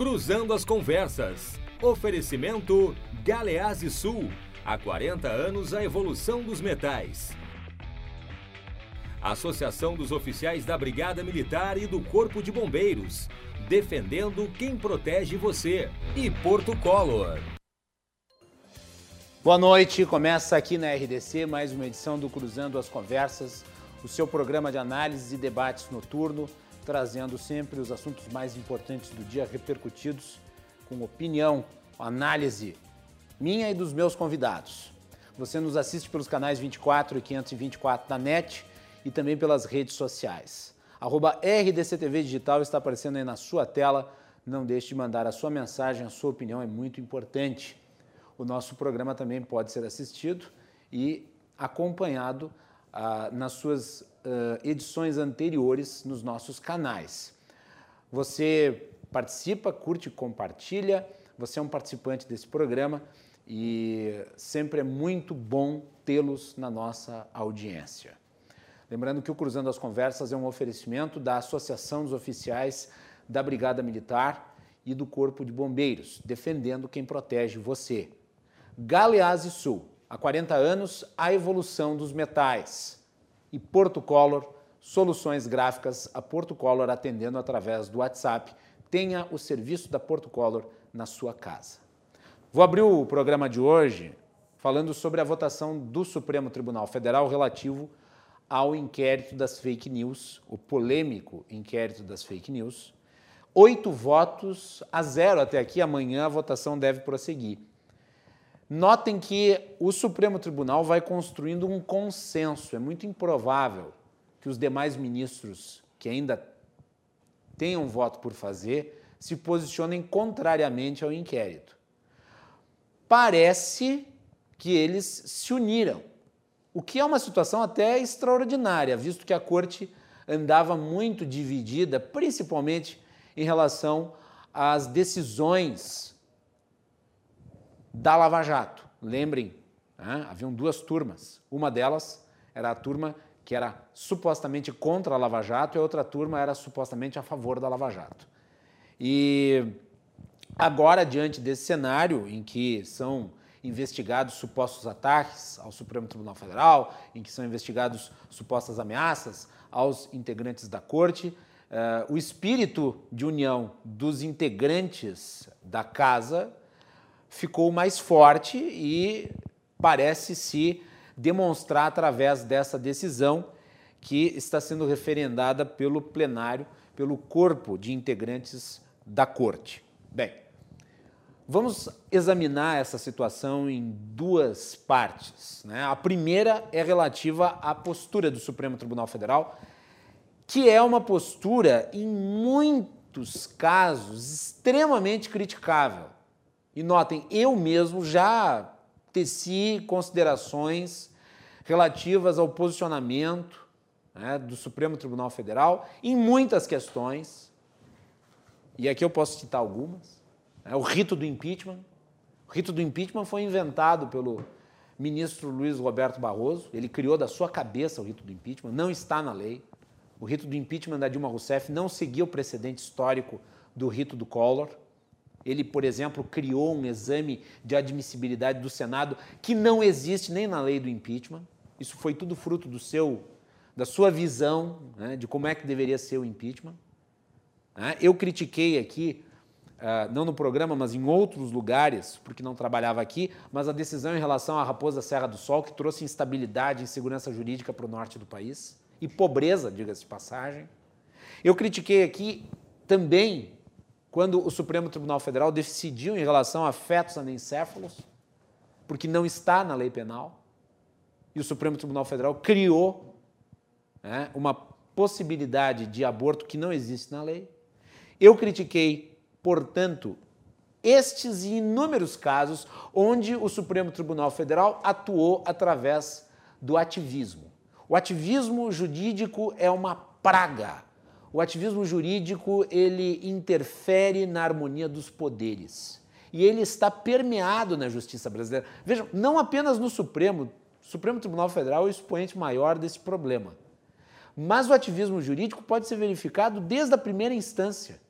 Cruzando as Conversas. Oferecimento Galeazzi Sul. Há 40 anos a evolução dos metais. Associação dos Oficiais da Brigada Militar e do Corpo de Bombeiros. Defendendo quem protege você. E Porto Color. Boa noite, começa aqui na RDC mais uma edição do Cruzando as Conversas, o seu programa de análise e debates noturno, trazendo sempre os assuntos mais importantes do dia repercutidos com opinião, análise minha e dos meus convidados. Você nos assiste pelos canais 24 e 524 da NET e também pelas redes sociais. Arroba RDCTV Digital está aparecendo aí na sua tela. Não deixe de mandar a sua mensagem, a sua opinião é muito importante. O nosso programa também pode ser assistido e acompanhado ah, nas suas ah, edições anteriores nos nossos canais. Você participa, curte, compartilha. Você é um participante desse programa e sempre é muito bom tê-los na nossa audiência. Lembrando que o Cruzando as Conversas é um oferecimento da Associação dos Oficiais da Brigada Militar e do Corpo de Bombeiros, defendendo quem protege você. Galeazzi Sul, há 40 anos, a evolução dos metais. E Porto Color, soluções gráficas a Porto Color atendendo através do WhatsApp. Tenha o serviço da Porto Color na sua casa. Vou abrir o programa de hoje falando sobre a votação do Supremo Tribunal Federal relativo ao inquérito das fake news, o polêmico inquérito das fake news. Oito votos a zero até aqui, amanhã a votação deve prosseguir. Notem que o Supremo Tribunal vai construindo um consenso. É muito improvável que os demais ministros que ainda tenham voto por fazer se posicionem contrariamente ao inquérito. Parece que eles se uniram, o que é uma situação até extraordinária, visto que a corte andava muito dividida, principalmente em relação às decisões da Lava Jato. Lembrem, né? haviam duas turmas. Uma delas era a turma que era supostamente contra a Lava Jato e a outra turma era supostamente a favor da Lava Jato. E agora, diante desse cenário em que são investigados supostos ataques ao Supremo Tribunal Federal, em que são investigados supostas ameaças aos integrantes da Corte, uh, o espírito de união dos integrantes da Casa ficou mais forte e parece se demonstrar através dessa decisão que está sendo referendada pelo plenário, pelo corpo de integrantes da Corte. Bem, vamos examinar essa situação em duas partes. Né? A primeira é relativa à postura do Supremo Tribunal Federal, que é uma postura, em muitos casos, extremamente criticável. E notem, eu mesmo já teci considerações relativas ao posicionamento né, do Supremo Tribunal Federal em muitas questões, e aqui eu posso citar algumas. Né, o rito do impeachment. O rito do impeachment foi inventado pelo ministro Luiz Roberto Barroso, ele criou da sua cabeça o rito do impeachment, não está na lei. O rito do impeachment da Dilma Rousseff não seguiu o precedente histórico do rito do Collor. Ele, por exemplo, criou um exame de admissibilidade do Senado que não existe nem na lei do impeachment. Isso foi tudo fruto do seu, da sua visão né, de como é que deveria ser o impeachment. Né? Eu critiquei aqui, uh, não no programa, mas em outros lugares, porque não trabalhava aqui, mas a decisão em relação à Raposa Serra do Sol, que trouxe instabilidade e insegurança jurídica para o norte do país e pobreza, diga-se de passagem. Eu critiquei aqui também quando o Supremo Tribunal Federal decidiu em relação a fetos anencéfalos, porque não está na lei penal, e o Supremo Tribunal Federal criou né, uma possibilidade de aborto que não existe na lei. Eu critiquei, portanto, estes e inúmeros casos onde o Supremo Tribunal Federal atuou através do ativismo. O ativismo jurídico é uma praga o ativismo jurídico ele interfere na harmonia dos poderes e ele está permeado na justiça brasileira. Vejam, não apenas no Supremo, o Supremo Tribunal Federal é o expoente maior desse problema. Mas o ativismo jurídico pode ser verificado desde a primeira instância.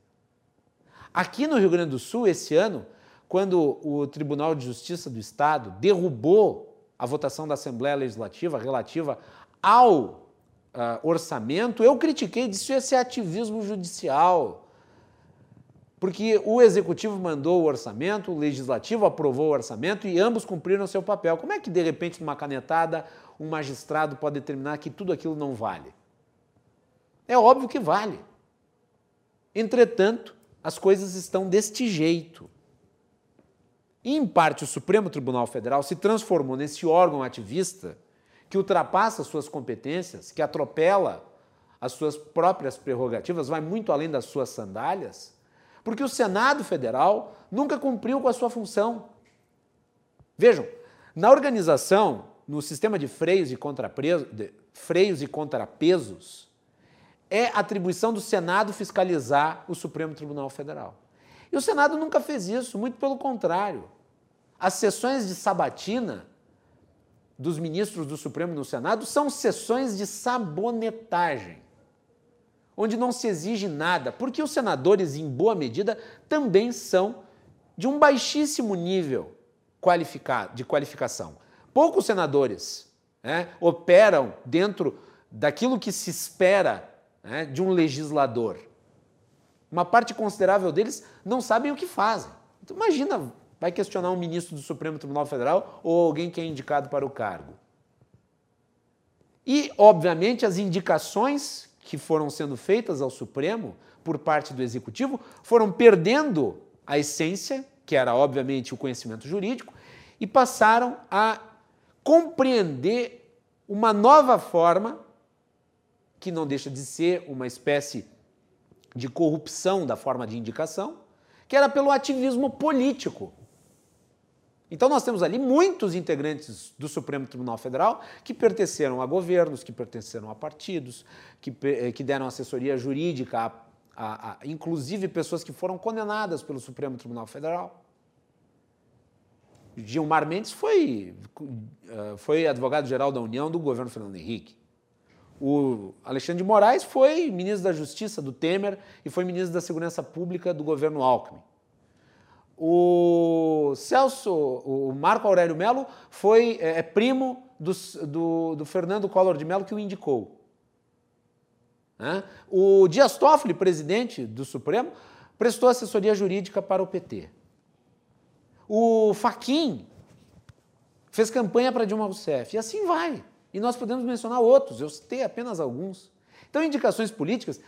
Aqui no Rio Grande do Sul, esse ano, quando o Tribunal de Justiça do Estado derrubou a votação da Assembleia Legislativa relativa ao uh, orçamento, eu critiquei, disse esse ativismo judicial. Porque o executivo mandou o orçamento, o legislativo aprovou o orçamento e ambos cumpriram seu papel. Como é que, de repente, numa canetada, um magistrado pode determinar que tudo aquilo não vale? É óbvio que vale. Entretanto, as coisas estão deste jeito. E, em parte, o Supremo Tribunal Federal se transformou nesse órgão ativista que ultrapassa suas competências, que atropela as suas próprias prerrogativas, vai muito além das suas sandálias, porque o Senado Federal nunca cumpriu com a sua função. Vejam, na organização, no sistema de freios e, de freios e contrapesos, é atribuição do Senado fiscalizar o Supremo Tribunal Federal. E o Senado nunca fez isso, muito pelo contrário. As sessões de sabatina dos ministros do Supremo no Senado são sessões de sabonetagem, onde não se exige nada, porque os senadores, em boa medida, também são de um baixíssimo nível de qualificação. Poucos senadores né, operam dentro daquilo que se espera né, de um legislador. Uma parte considerável deles não sabem o que fazem. Então, imagina, vai questionar um ministro do Supremo Tribunal Federal ou alguém que é indicado para o cargo. E, obviamente, as indicações que foram sendo feitas ao Supremo por parte do Executivo foram perdendo a essência, que era, obviamente, o conhecimento jurídico, e passaram a compreender uma nova forma, que não deixa de ser uma espécie de corrupção da forma de indicação, que era pelo ativismo político. Então nós temos ali muitos integrantes do Supremo Tribunal Federal que pertenceram a governos, que pertenceram a partidos, que, eh, que deram assessoria jurídica, a, a, a, inclusive pessoas que foram condenadas pelo Supremo Tribunal Federal. Gilmar Mendes foi, eh, foi advogado-geral da União do governo Fernando Henrique. O Alexandre de Moraes foi ministro da Justiça do Temer e foi ministro da Segurança Pública do governo Alckmin. O Celso, o Marco Aurélio Melo foi é, é primo do, do, do, Fernando Collor de Mello que o indicou. O Dias Toffoli, presidente do Supremo, prestou assessoria jurídica para o PT. O Faquin fez campanha para Dilma Rousseff. E assim vai. E nós podemos mencionar outros, eu citei apenas alguns. Então, indicações políticas,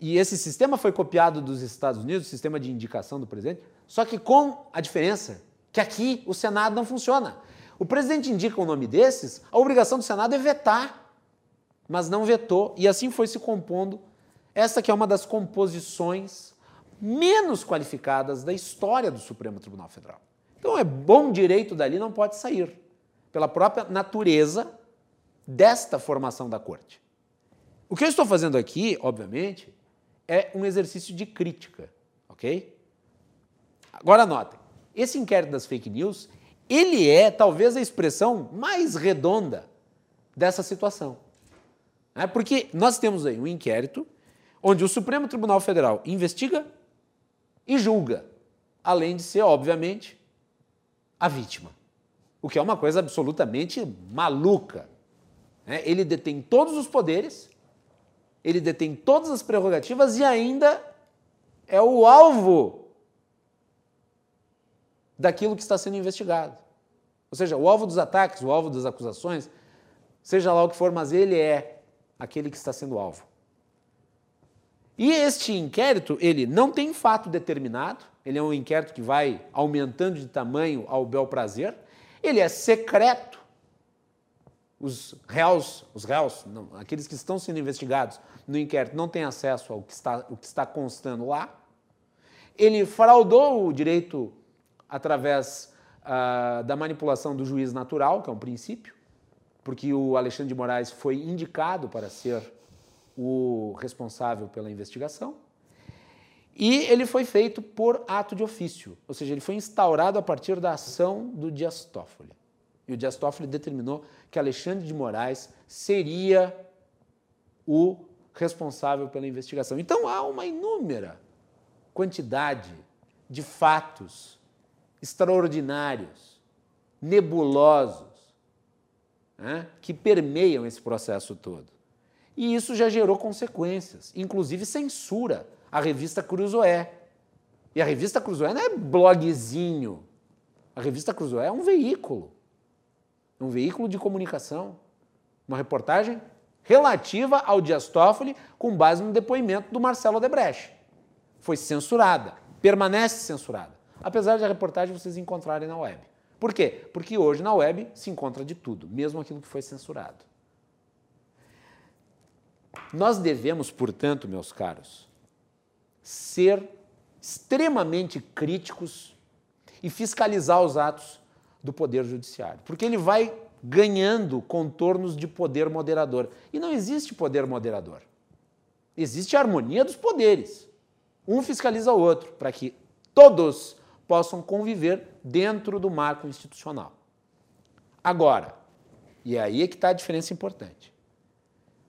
e esse sistema foi copiado dos Estados Unidos, o sistema de indicação do presidente, só que com a diferença que aqui o Senado não funciona. O presidente indica o um nome desses, a obrigação do Senado é vetar, mas não vetou, e assim foi se compondo essa que é uma das composições menos qualificadas da história do Supremo Tribunal Federal. Então é bom direito dali não pode sair pela própria natureza desta formação da corte. O que eu estou fazendo aqui, obviamente, é um exercício de crítica, ok? Agora notem, esse inquérito das fake news, ele é talvez a expressão mais redonda dessa situação. Né? Porque nós temos aí um inquérito onde o Supremo Tribunal Federal investiga e julga, além de ser, obviamente, a vítima o que é uma coisa absolutamente maluca. Né? Ele detém todos os poderes, ele detém todas as prerrogativas e ainda é o alvo daquilo que está sendo investigado. Ou seja, o alvo dos ataques, o alvo das acusações, seja lá o que for, mas ele é aquele que está sendo alvo. E este inquérito, ele não tem fato determinado, ele é um inquérito que vai aumentando de tamanho ao bel prazer, ele é secreto. Os réus, os réus, não, aqueles que estão sendo investigados no inquérito, não têm acesso ao que está, o que está constando lá. Ele fraudou o direito através uh, da manipulação do juiz natural, que é um princípio, porque o Alexandre de Moraes foi indicado para ser o responsável pela investigação. E ele foi feito por ato de ofício, ou seja, ele foi instaurado a partir da ação do Dias Toffoli. E o Dias Toffoli determinou que Alexandre de Moraes seria o responsável pela investigação. Então há uma inúmera quantidade de fatos extraordinários, nebulosos, né, que permeiam esse processo todo. E isso já gerou consequências, inclusive censura à revista Cruzoé. E a revista Cruzoé não é blogzinho. A revista Cruzoé é um veículo. Um veículo de comunicação. Uma reportagem relativa ao Dias Toffoli com base no depoimento do Marcelo Odebrecht. Foi censurada, permanece censurada, apesar de a reportagem vocês encontrarem na web. Por quê? Porque hoje na web se encontra de tudo, mesmo aquilo que foi censurado. Nós devemos, portanto, meus caros, ser extremamente críticos e fiscalizar os atos do Poder Judiciário, porque ele vai ganhando contornos de poder moderador. E não existe poder moderador. Existe a harmonia dos poderes. Um fiscaliza o outro, para que todos possam conviver dentro do marco institucional. Agora, e é aí é que está a diferença importante.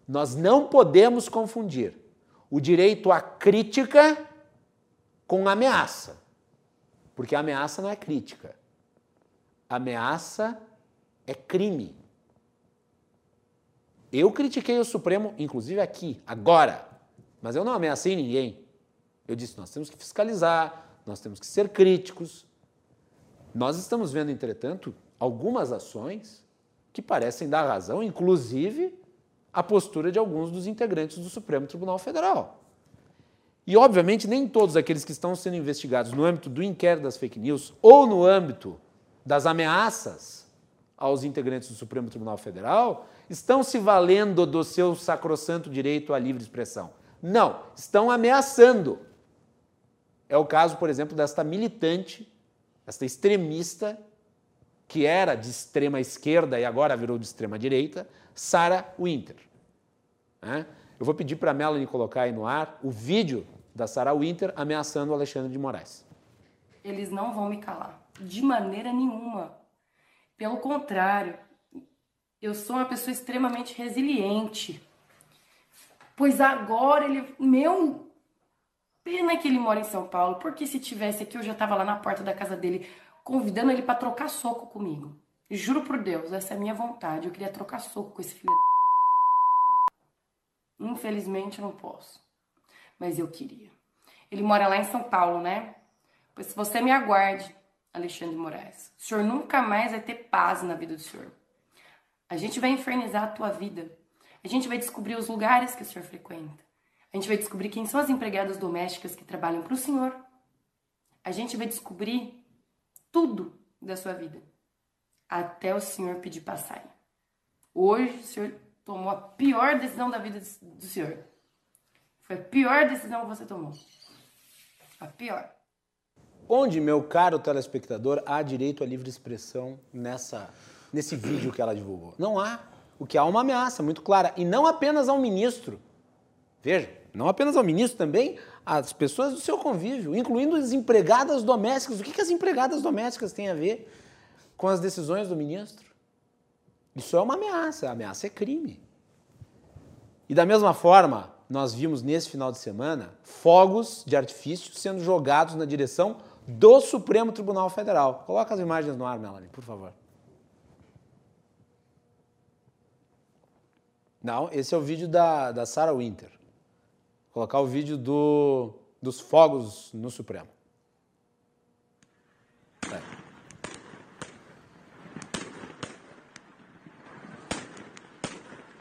Nós não podemos confundir o direito à crítica com ameaça. Porque ameaça não é crítica. Ameaça é crime. Eu critiquei o Supremo, inclusive aqui, agora, mas eu não ameacei ninguém. Eu disse: nós temos que fiscalizar, nós temos que ser críticos. Nós estamos vendo, entretanto, algumas ações que parecem dar razão, inclusive a postura de alguns dos integrantes do Supremo Tribunal Federal. E, obviamente, nem todos aqueles que estão sendo investigados no âmbito do inquérito das fake news ou no âmbito das ameaças aos integrantes do Supremo Tribunal Federal estão se valendo do seu sacrossanto direito à livre expressão. Não, estão ameaçando. É o caso, por exemplo, desta militante, esta extremista, que era de extrema esquerda e agora virou de extrema direita, Sarah Winter. Eu vou pedir para a Melanie colocar aí no ar o vídeo da Sarah Winter ameaçando o Alexandre de Moraes. Eles não vão me calar, de maneira nenhuma. Pelo contrário, eu sou uma pessoa extremamente resiliente. Pois agora ele. Meu. Pena que ele mora em São Paulo, porque se tivesse aqui eu já estava lá na porta da casa dele, convidando ele para trocar soco comigo. Juro por Deus, essa é a minha vontade. Eu queria trocar soco com esse filho da. Infelizmente eu não posso. Mas eu queria. Ele mora lá em São Paulo, né? Pois você me aguarde, Alexandre Moraes. O senhor nunca mais vai ter paz na vida do senhor. A gente vai infernizar a tua vida. A gente vai descobrir os lugares que o senhor frequenta. A gente vai descobrir quem são as empregadas domésticas que trabalham para o senhor. A gente vai descobrir tudo da sua vida. Até o senhor pedir sair. Hoje o senhor tomou a pior decisão da vida do senhor. Foi a pior decisão que você tomou. A pior. Onde, meu caro telespectador, há direito à livre expressão nessa, nesse vídeo que ela divulgou? Não há. O que há é uma ameaça muito clara. E não apenas ao ministro. Veja, não apenas ao ministro, também às pessoas do seu convívio, incluindo as empregadas domésticas. O que, que as empregadas domésticas têm a ver com as decisões do ministro? Isso é uma ameaça. A ameaça é crime. E da mesma forma, nós vimos nesse final de semana fogos de artifício sendo jogados na direção do Supremo Tribunal Federal. Coloca as imagens no ar, Melanie, por favor. Não, esse é o vídeo da, da Sarah Winter. Colocar o vídeo do, dos fogos no Supremo.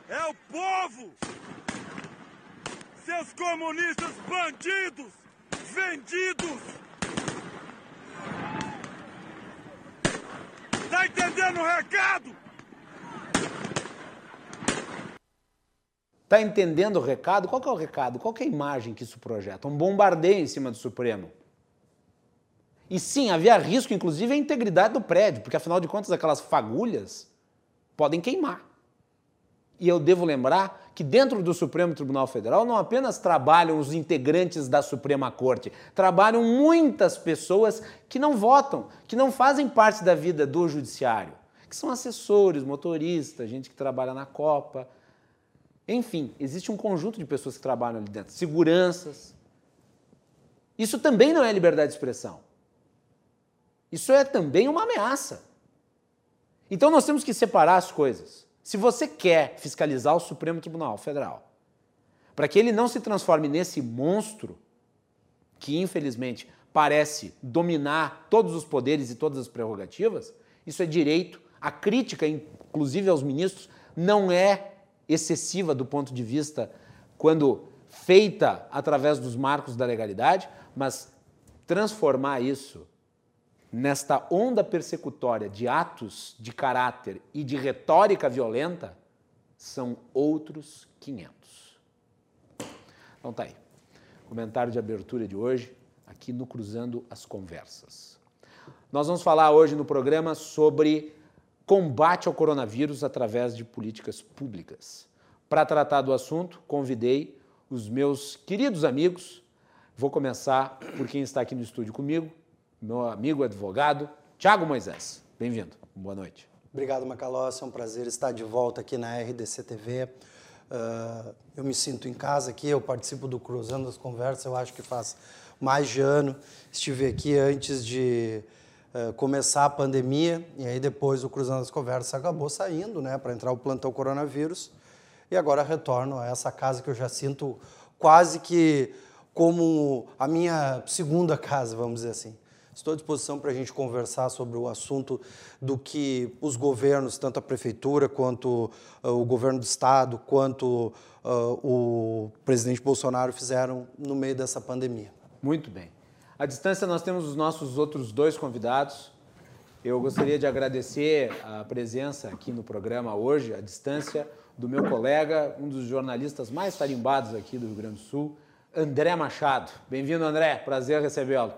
É o povo! Seus comunistas bandidos! Vendidos! Tá entendendo o recado? Tá entendendo o recado? Qual é o recado? Qual é a imagem que isso projeta? Um bombardeio em cima do Supremo. E sim, havia risco, inclusive, à integridade do prédio, porque afinal de contas aquelas fagulhas podem queimar. E eu devo lembrar que dentro do Supremo Tribunal Federal não apenas trabalham os integrantes da Suprema Corte, trabalham muitas pessoas que não votam, que não fazem parte da vida do judiciário, que são assessores, motoristas, gente que trabalha na Copa. Enfim, existe um conjunto de pessoas que trabalham ali dentro, seguranças. Isso também não é liberdade de expressão. Isso é também uma ameaça. Então nós temos que separar as coisas. Se você quer fiscalizar o Supremo Tribunal Federal, para que ele não se transforme nesse monstro que, infelizmente, parece dominar todos os poderes e todas as prerrogativas, isso é direito. A crítica, inclusive aos ministros, não é excessiva do ponto de vista quando feita através dos marcos da legalidade, mas transformar isso nesta onda persecutória de atos de caráter e de retórica violenta são outros 500. Então tá aí. Comentário de abertura de hoje, aqui no Cruzando as Conversas. Nós vamos falar hoje no programa sobre combate ao coronavírus através de políticas públicas. Para tratar do assunto, convidei os meus queridos amigos. Vou começar por quem está aqui no estúdio comigo, meu amigo advogado, Tiago Moisés. Bem-vindo. Boa noite. Obrigado, Macalossi. É um prazer estar de volta aqui na RDC TV. Uh, eu me sinto em casa aqui, eu participo do Cruzando as Conversas, eu acho que faz mais de ano. Estive aqui antes de uh, começar a pandemia, e aí depois o Cruzando as Conversas acabou saindo, né, para entrar o plantão coronavírus. E agora retorno a essa casa que eu já sinto quase que como a minha segunda casa, vamos dizer assim. Estou à disposição para a gente conversar sobre o assunto do que os governos, tanto a prefeitura quanto uh, o governo do estado, quanto uh, o presidente Bolsonaro fizeram no meio dessa pandemia. Muito bem. À distância, nós temos os nossos outros dois convidados. Eu gostaria de agradecer a presença aqui no programa hoje, à distância, do meu colega, um dos jornalistas mais tarimbados aqui do Rio Grande do Sul, André Machado. Bem-vindo, André. Prazer recebê-lo.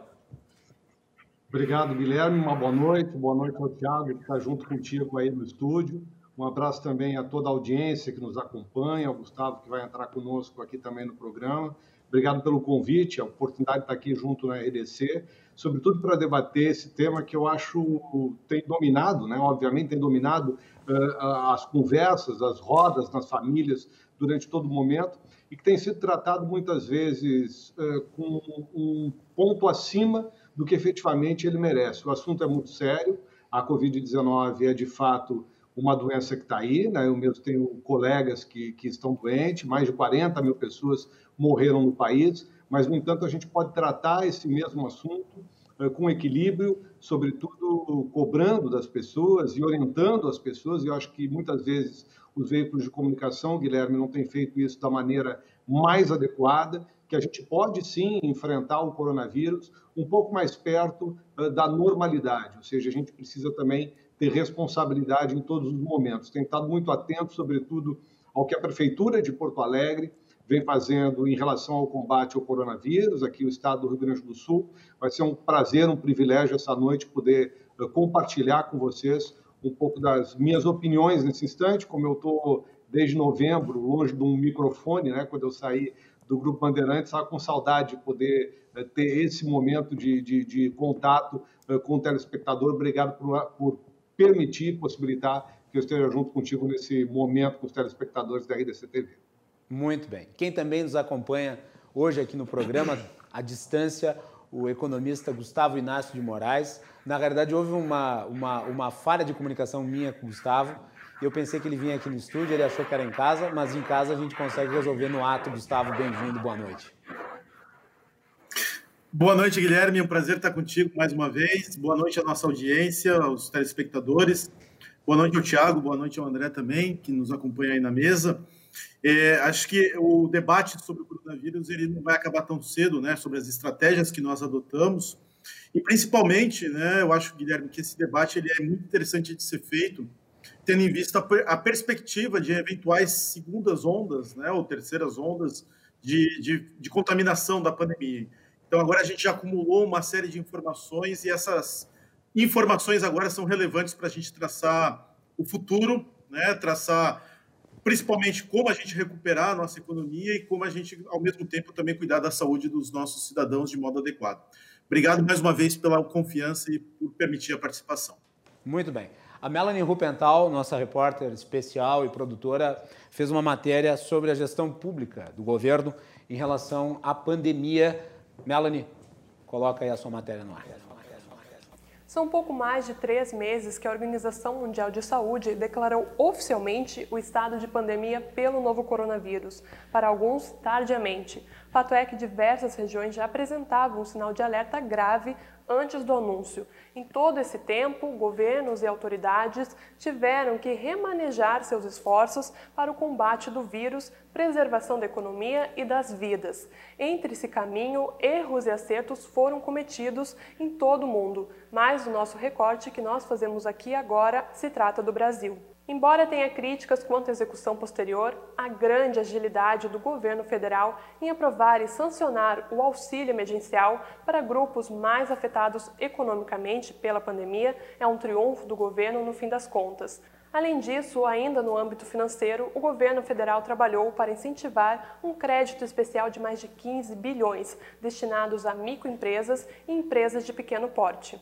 Obrigado, Guilherme. Uma boa noite. Boa noite ao Thiago, que está junto contigo aí no estúdio. Um abraço também a toda a audiência que nos acompanha, ao Gustavo, que vai entrar conosco aqui também no programa. Obrigado pelo convite, a oportunidade de estar aqui junto na RDC, sobretudo para debater esse tema que eu acho tem dominado, né? obviamente tem dominado uh, as conversas, as rodas nas famílias durante todo o momento e que tem sido tratado muitas vezes uh, com um ponto acima do que efetivamente ele merece. O assunto é muito sério, a Covid-19 é de fato uma doença que está aí, né? eu mesmo tenho colegas que, que estão doentes, mais de 40 mil pessoas morreram no país, mas, no entanto, a gente pode tratar esse mesmo assunto uh, com equilíbrio, sobretudo cobrando das pessoas e orientando as pessoas, e eu acho que muitas vezes os veículos de comunicação, Guilherme, não têm feito isso da maneira mais adequada, que a gente pode sim enfrentar o coronavírus um pouco mais perto uh, da normalidade, ou seja, a gente precisa também ter responsabilidade em todos os momentos. Tem estado muito atento, sobretudo, ao que a Prefeitura de Porto Alegre vem fazendo em relação ao combate ao coronavírus, aqui no estado do Rio Grande do Sul. Vai ser um prazer, um privilégio essa noite poder uh, compartilhar com vocês um pouco das minhas opiniões nesse instante, como eu estou desde novembro longe de um microfone, né, quando eu saí do Grupo Bandeirantes, estava com saudade de poder uh, ter esse momento de, de, de contato uh, com o telespectador. Obrigado por, por permitir, possibilitar que eu esteja junto contigo nesse momento com os telespectadores da RDC TV. Muito bem. Quem também nos acompanha hoje aqui no programa, à distância, o economista Gustavo Inácio de Moraes. Na realidade, houve uma, uma, uma falha de comunicação minha com o Gustavo. Eu pensei que ele vinha aqui no estúdio, ele achou que era em casa, mas em casa a gente consegue resolver no ato. Gustavo, bem-vindo, boa noite. Boa noite, Guilherme. É um prazer estar contigo mais uma vez. Boa noite à nossa audiência, aos telespectadores. Boa noite ao Tiago, boa noite ao André também, que nos acompanha aí na mesa. É, acho que o debate sobre o coronavírus ele não vai acabar tão cedo, né? Sobre as estratégias que nós adotamos e principalmente, né? Eu acho, Guilherme, que esse debate ele é muito interessante de ser feito, tendo em vista a, perspectiva de eventuais segundas ondas, né? Ou terceiras ondas de, de, de contaminação da pandemia. Então, agora a gente já acumulou uma série de informações e essas informações agora são relevantes para a gente traçar o futuro, né? traçar principalmente como a gente recuperar a nossa economia e como a gente, ao mesmo tempo, também cuidar da saúde dos nossos cidadãos de modo adequado. Obrigado mais uma vez pela confiança e por permitir a participação. Muito bem. A Melanie Rupental, nossa repórter especial e produtora, fez uma matéria sobre a gestão pública do governo em relação à pandemia Melanie, Coloca aí a sua matéria no ar. São pouco mais de três meses que a Organização Mundial de Saúde declarou oficialmente o estado de pandemia pelo novo coronavírus, para alguns tardiamente. Fato é que diversas regiões já apresentavam um sinal de alerta grave antes do anúncio. Em todo esse tempo, governos e autoridades tiveram que remanejar seus esforços para o combate do vírus, preservação da economia e das vidas. Entre esse caminho, erros e acertos foram cometidos em todo o mundo, mas o nosso recorte que nós fazemos aqui agora se trata do Brasil. Embora tenha críticas quanto à execução posterior, a grande agilidade do governo federal em aprovar e sancionar o auxílio emergencial para grupos mais afetados economicamente pela pandemia é um triunfo do governo no fim das contas. Além disso, ainda no âmbito financeiro, o governo federal trabalhou para incentivar um crédito especial de mais de 15 bilhões destinados a microempresas e empresas de pequeno porte.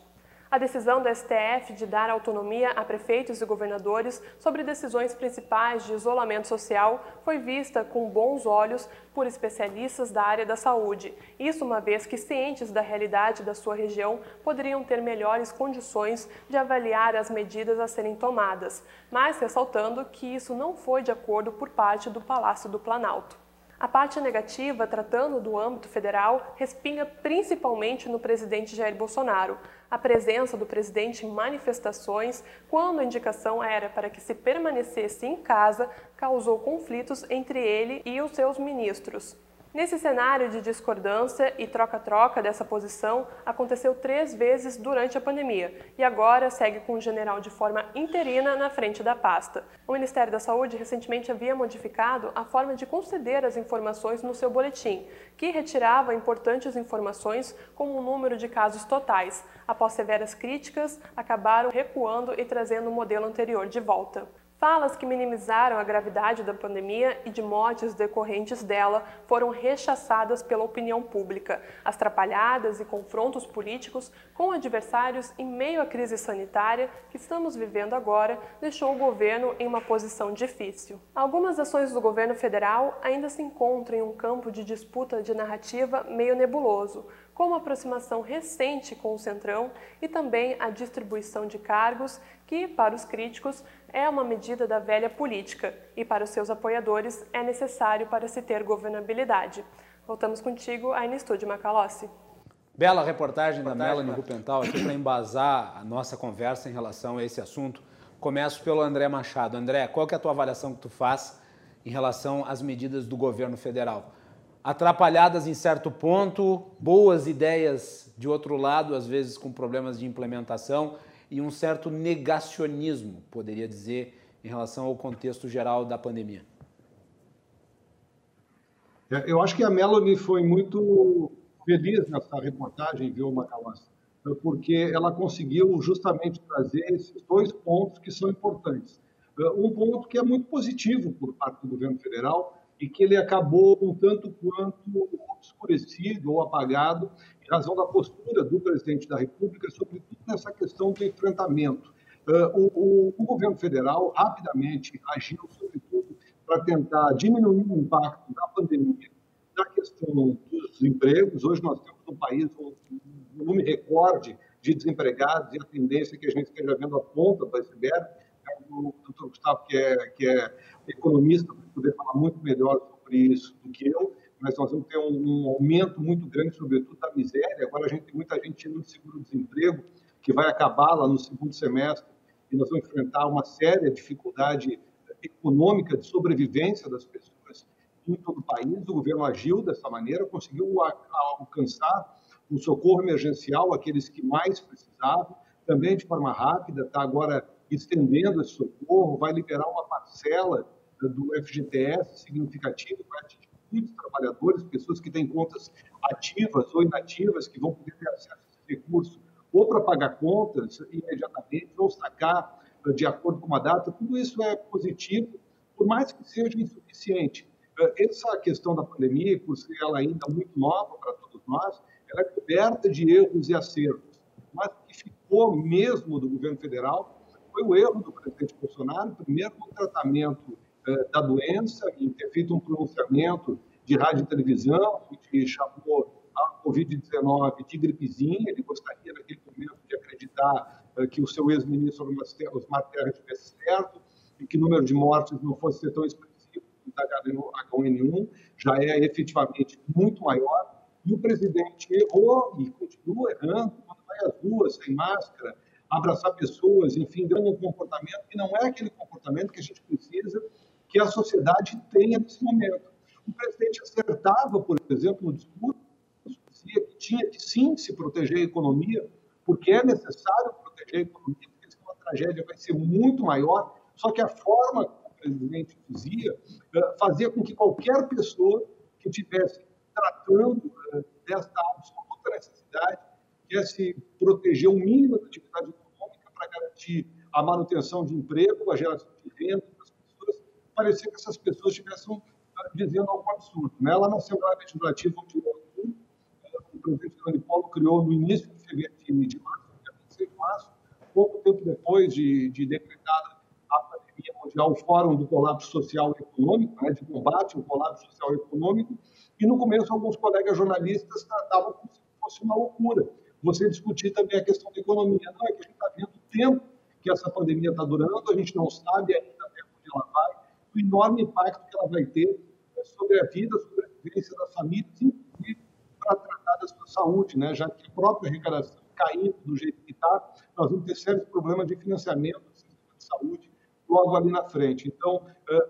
A decisão do STF de dar autonomia a prefeitos e governadores sobre decisões principais de isolamento social foi vista com bons olhos por especialistas da área da saúde. Isso uma vez que cientes da realidade da sua região poderiam ter melhores condições de avaliar as medidas a serem tomadas, mas ressaltando que isso não foi de acordo por parte do Palácio do Planalto. A parte negativa, tratando do âmbito federal, respinga principalmente no presidente Jair Bolsonaro. A presença do presidente em manifestações, quando a indicação era para que se permanecesse em casa, causou conflitos entre ele e os seus ministros. Nesse cenário de discordância e troca-troca dessa posição, aconteceu três vezes durante a pandemia e agora segue com o general de forma interina na frente da pasta. O Ministério da Saúde recentemente havia modificado a forma de conceder as informações no seu boletim, que retirava importantes informações como o número de casos totais. Após severas críticas, acabaram recuando e trazendo o modelo anterior de volta. Falas que minimizaram a gravidade da pandemia e de mortes decorrentes dela foram rechaçadas pela opinião pública. As trapalhadas e confrontos políticos com adversários em meio à crise sanitária que estamos vivendo agora deixou o governo em uma posição difícil. Algumas ações do governo federal ainda se encontram em um campo de disputa de narrativa meio nebuloso como a aproximação recente com o Centrão e também a distribuição de cargos, que, para os críticos, é uma medida da velha política e, para os seus apoiadores, é necessário para se ter governabilidade. Voltamos contigo aí no estúdio Macalossi. Bela reportagem, da Melanie Rupental aqui para embasar a nossa conversa em relação a esse assunto. Começo pelo André Machado. André, qual que é a tua avaliação que tu faz em relação às medidas do governo federal? atrapalhadas em certo ponto, boas ideias de outro lado, às vezes com problemas de implementação e um certo negacionismo, poderia dizer, em relação ao contexto geral da pandemia. É, eu acho que a Melanie foi muito feliz nessa reportagem, viu, Macalossi? Porque ela conseguiu justamente trazer esses dois pontos que são importantes. Um ponto que é muito positivo por parte do governo federal, e que ele acabou um tanto quanto obscurecido ou apagado em razão da postura do presidente da República, sobretudo nessa questão do enfrentamento. Uh, o, o, governo federal rapidamente agiu, sobretudo, para tentar diminuir o impacto da pandemia na questão dos empregos. Hoje nós temos no país um volume recorde de desempregados e a tendência que a gente esteja vendo a ponta do iceberg. O doutor Gustavo, que é, que é economista, poder falar muito melhor sobre isso do que eu, mas nós vamos ter um, um aumento muito grande, sobretudo, da miséria. Agora a gente tem muita gente no seguro-desemprego, que vai acabar lá no segundo semestre, e nós vamos enfrentar uma séria dificuldade econômica de sobrevivência das pessoas em todo o país. O governo agiu dessa maneira, conseguiu alcançar um socorro emergencial àqueles que mais precisavam, também de forma rápida, está agora estendendo esse socorro, vai liberar uma parcela do FGTS significativo, vai atingir muitos trabalhadores, pessoas que têm contas ativas ou inativas, que vão poder ter acesso a esse recurso ou para pagar contas imediatamente, ou sacar de acordo com uma data, tudo isso é positivo, por mais que seja insuficiente. Eh, essa questão da pandemia, por ser ela ainda muito nova para todos nós, ela é coberta de erros e acertos. Mas o que ficou mesmo do governo federal foi o erro do presidente Bolsonaro, primeiro no tratamento da doença, em ter feito um pronunciamento de rádio e televisão, que chamou a Covid-19 de gripezinha, ele gostaria naquele momento de acreditar uh, que o seu ex-ministro Osmar Terra estivesse certo e que o número de mortes não fosse ser tão expressivo da H1N1, já é efetivamente muito maior, e o presidente errou e continua errando. Quando vai às ruas sem máscara, abraçar pessoas, enfim, dando um comportamento que não é aquele comportamento que a gente precisa que a sociedade tenha nesse momento. O presidente acertava, por exemplo, no discurso, dizia que tinha que sim se proteger a economia, porque é necessário proteger a economia, porque senão a tragédia vai ser muito maior. Só que a forma como o presidente dizia eh, fazia com que qualquer pessoa que estivesse tratando eh, desta absoluta necessidade quisesse proteger o mínimo da atividade econômica para garantir a manutenção de emprego, a geração de renda parecia que essas pessoas estivessem dizendo algo absurdo. Né? Lá na Assembleia Legislativa, onde eu, o presidente Fernando Paulo criou no início de fevereiro de março, dia 26 de março, pouco tempo depois de, de decretada a pandemia mundial, o Fórum do Colapso Social e Econômico, né, de combate ao colapso social e econômico, e no começo alguns colegas jornalistas tratavam como se fosse uma loucura. Você discutir também a questão da economia. Não, é que a gente está vendo o tempo que essa pandemia está durando, a gente não sabe ainda até onde ela vai, o enorme impacto que ela vai ter sobre a vida, sobre a vivência das famílias, inclusive para tratar da sua saúde, né? já que a própria arrecadação caindo do jeito que está, nós vamos ter sérios problemas de financiamento do sistema de saúde logo ali na frente. Então, eh,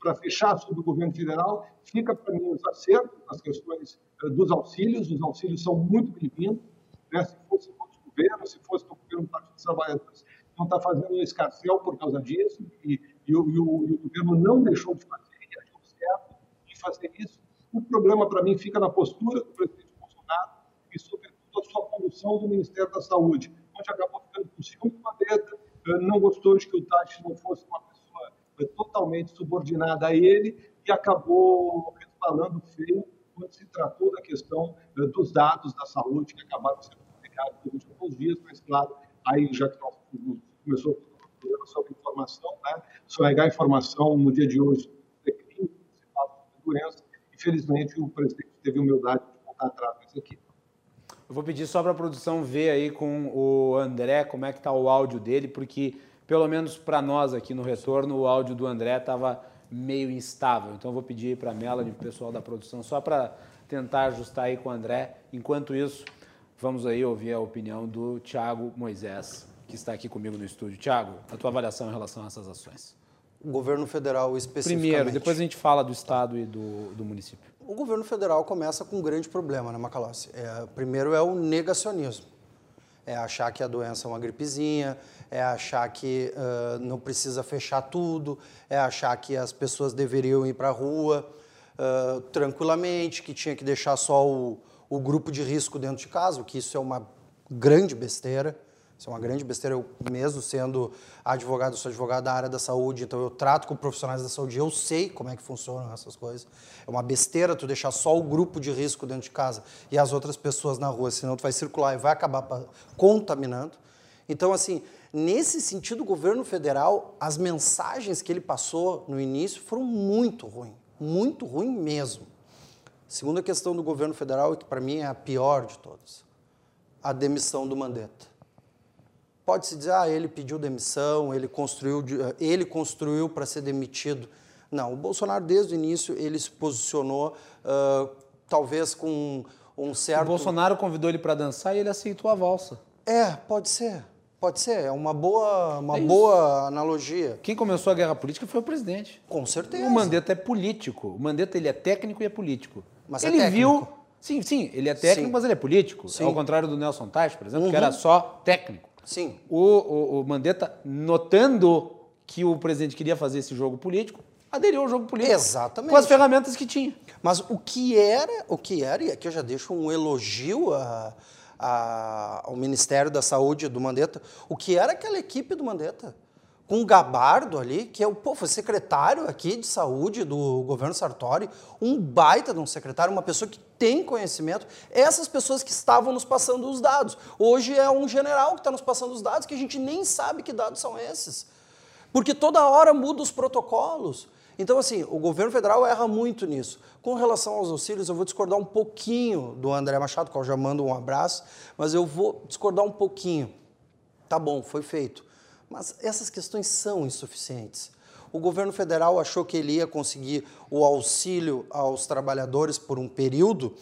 para fechar sobre o governo federal, fica para mim os acertos nas questões eh, dos auxílios, os auxílios são muito bem-vindos, né? se fosse outro governo, se fosse o governo do Partido dos Trabalhadores, não está fazendo um escarcel por causa disso, e, e, o, e, o, e o governo não deixou de fazer fazer isso. O problema, para mim, fica na postura do presidente Bolsonaro e, sobretudo, a sua condução do Ministério da Saúde, onde acabou ficando com ciúme de Mandetta, eh, não gostou de que o Tati não fosse uma pessoa eh, totalmente subordinada a ele e acabou resvalando feio quando se tratou da questão eh, dos dados da saúde que acabaram sendo publicados nos últimos dias, mas, claro, aí já que começou programa sobre informação, né, negar informação no dia de hoje doença. Infelizmente, o presidente teve humildade de voltar atrás nisso aqui. Eu vou pedir só para a produção ver aí com o André como é que está o áudio dele, porque pelo menos para nós aqui no retorno o áudio do André estava meio instável. Então eu vou pedir para a Melanie, o pessoal da produção, só para tentar ajustar aí com o André. Enquanto isso, vamos aí ouvir a opinião do Tiago Moisés, que está aqui comigo no estúdio. Tiago, a tua avaliação em relação a essas ações o governo federal especificamente. Primeiro, depois a gente fala do estado e do, do município. O governo federal começa com um grande problema, né, Macalossi? É, primeiro é o negacionismo. É achar que a doença é uma gripezinha, é achar que uh, não precisa fechar tudo, é achar que as pessoas deveriam ir para a rua uh, tranquilamente, que tinha que deixar só o, o grupo de risco dentro de casa, que isso é uma grande besteira. Isso é uma grande besteira. Eu mesmo sendo advogado, sou advogado da área da saúde, então eu trato com profissionais da saúde, eu sei como é que funcionam essas coisas. É uma besteira tu deixar só o grupo de risco dentro de casa e as outras pessoas na rua, senão tu vai circular e vai acabar contaminando. Então, assim, nesse sentido, o governo federal, as mensagens que ele passou no início foram muito ruins, muito ruim mesmo. Segunda questão do governo federal, que para mim é a pior de todas, a demissão do Mandetta. Pode-se dizer, ah, ele pediu demissão, ele construiu, ele construiu para ser demitido. Não, o Bolsonaro, desde o início, ele se posicionou, uh, talvez com um certo... O Bolsonaro convidou ele para dançar e ele aceitou a valsa. É, pode ser. Pode ser, é uma boa, uma é boa analogia. Quem começou a guerra política foi o presidente. Com certeza. O Mandetta é político. O Mandetta ele é técnico e é político. Mas é ele é viu. Sim, sim, ele é técnico, Sim. mas ele é político. Sim. Ao contrário do Nelson Tais, por exemplo, Uhum. que era só técnico. Sim. O, o, o Mandetta, notando que o presidente queria fazer esse jogo político, aderiu ao jogo político. Exatamente. Com as ferramentas que tinha. Mas o que era, o que era, e aqui eu já deixo um elogio a, a- ao Ministério da Saúde do Mandetta, o que era aquela equipe do Mandetta? Com o Gabardo ali, que é o pô, foi secretário aqui de saúde do governo Sartori, um baita de um secretário, uma pessoa que tem conhecimento. Essas pessoas que estavam nos passando os dados. Hoje é um general que está nos passando os dados, que a gente nem sabe que dados são esses. Porque toda hora muda os protocolos. Então, assim, o governo federal erra muito nisso. Com relação aos auxílios, eu vou discordar um pouquinho do André Machado, qual já mando um abraço, mas eu vou discordar um pouquinho. Tá bom, foi feito. Mas essas questões são insuficientes. O governo federal achou que ele ia conseguir o auxílio aos trabalhadores por um período,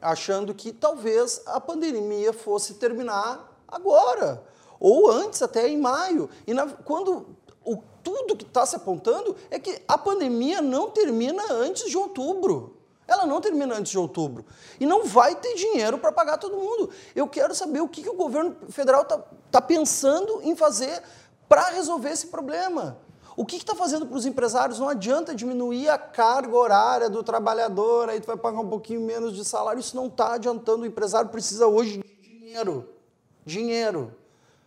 achando que talvez a pandemia fosse terminar agora, ou antes, até em maio. E na, quando o, tudo que está se apontando é que a pandemia não termina antes de outubro. Ela não termina antes de outubro. E não vai ter dinheiro para pagar todo mundo. Eu quero saber o que, que o governo federal está tá pensando em fazer para resolver esse problema. O que está fazendo para os empresários? Não adianta diminuir a carga horária do trabalhador, aí tu vai pagar um pouquinho menos de salário. Isso não está adiantando. O empresário precisa hoje de dinheiro. Dinheiro.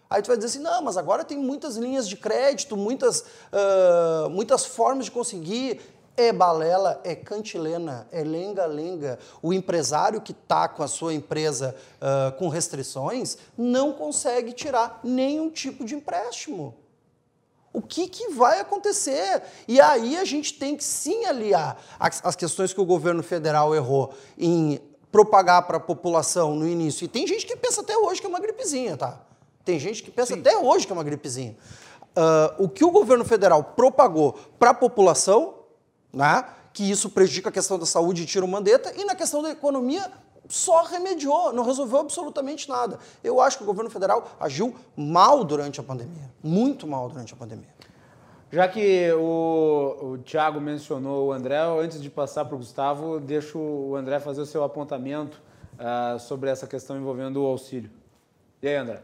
Aí tu vai dizer assim, não, mas agora tem muitas linhas de crédito, muitas, uh, muitas formas de conseguir. É balela, é cantilena, é lenga-lenga. O empresário que está com a sua empresa uh, com restrições não consegue tirar nenhum tipo de empréstimo. O que, que vai acontecer? E aí a gente tem que sim aliar as, as questões que o governo federal errou em propagar para a população no início. E tem gente que pensa até hoje que é uma gripezinha, tá? Tem gente que pensa sim. até hoje que é uma gripezinha. Uh, o que o governo federal propagou para a população, né, que isso prejudica a questão da saúde e tira o mandeta, e na questão da economia só remediou, não resolveu absolutamente nada. Eu acho que o governo federal agiu mal durante a pandemia, muito mal durante a pandemia. Já que o, o Tiago mencionou o André, antes de passar para o Gustavo, deixo o André fazer o seu apontamento uh, sobre essa questão envolvendo o auxílio. E aí, André?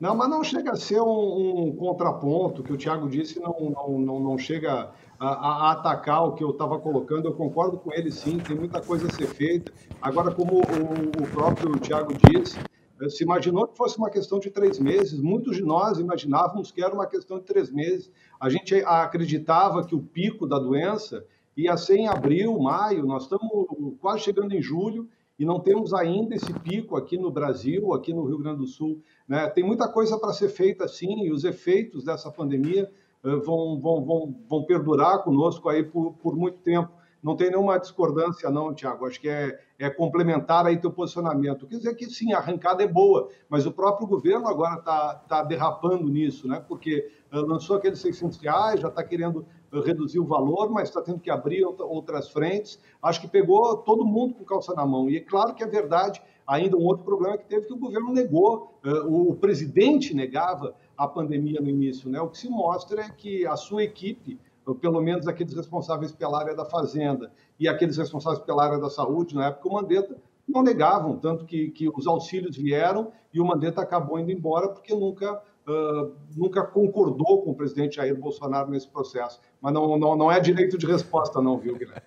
Não, mas não chega a ser um, um contraponto, que o Tiago disse, não, não, não, não chega a, a, atacar o que eu estava colocando. Eu concordo com ele, sim, tem muita coisa a ser feita. Agora, como o, o próprio Tiago disse, eh, se imaginou que fosse uma questão de três meses. Muitos de nós imaginávamos que era uma questão de três meses. A gente acreditava que o pico da doença ia ser em abril, maio. Nós estamos quase chegando em julho e não temos ainda esse pico aqui no Brasil, aqui no Rio Grande do Sul. Né? Tem muita coisa para ser feita, sim, e os efeitos dessa pandemia vão, vão, vão, vão perdurar conosco aí por, por muito tempo. Não tem nenhuma discordância, não, Tiago. Acho que é, é complementar aí teu posicionamento. Quer dizer que sim, a arrancada é boa, mas o próprio governo agora está tá derrapando nisso, né? Porque uh, lançou aqueles 600 reais, já está querendo uh, reduzir o valor, mas está tendo que abrir outras frentes. Acho que pegou todo mundo com calça na mão. E é claro que é verdade. Ainda um outro problema que teve que o governo negou, o presidente negava a pandemia no início. Né? O que se mostra é que a sua equipe, pelo menos aqueles responsáveis pela área da fazenda e aqueles responsáveis pela área da saúde, na época o Mandetta, não negavam, tanto que, que os auxílios vieram e o Mandetta acabou indo embora porque nunca, uh, nunca concordou com o presidente Jair Bolsonaro nesse processo. Mas não, não, não é direito de resposta, não, viu, Guilherme?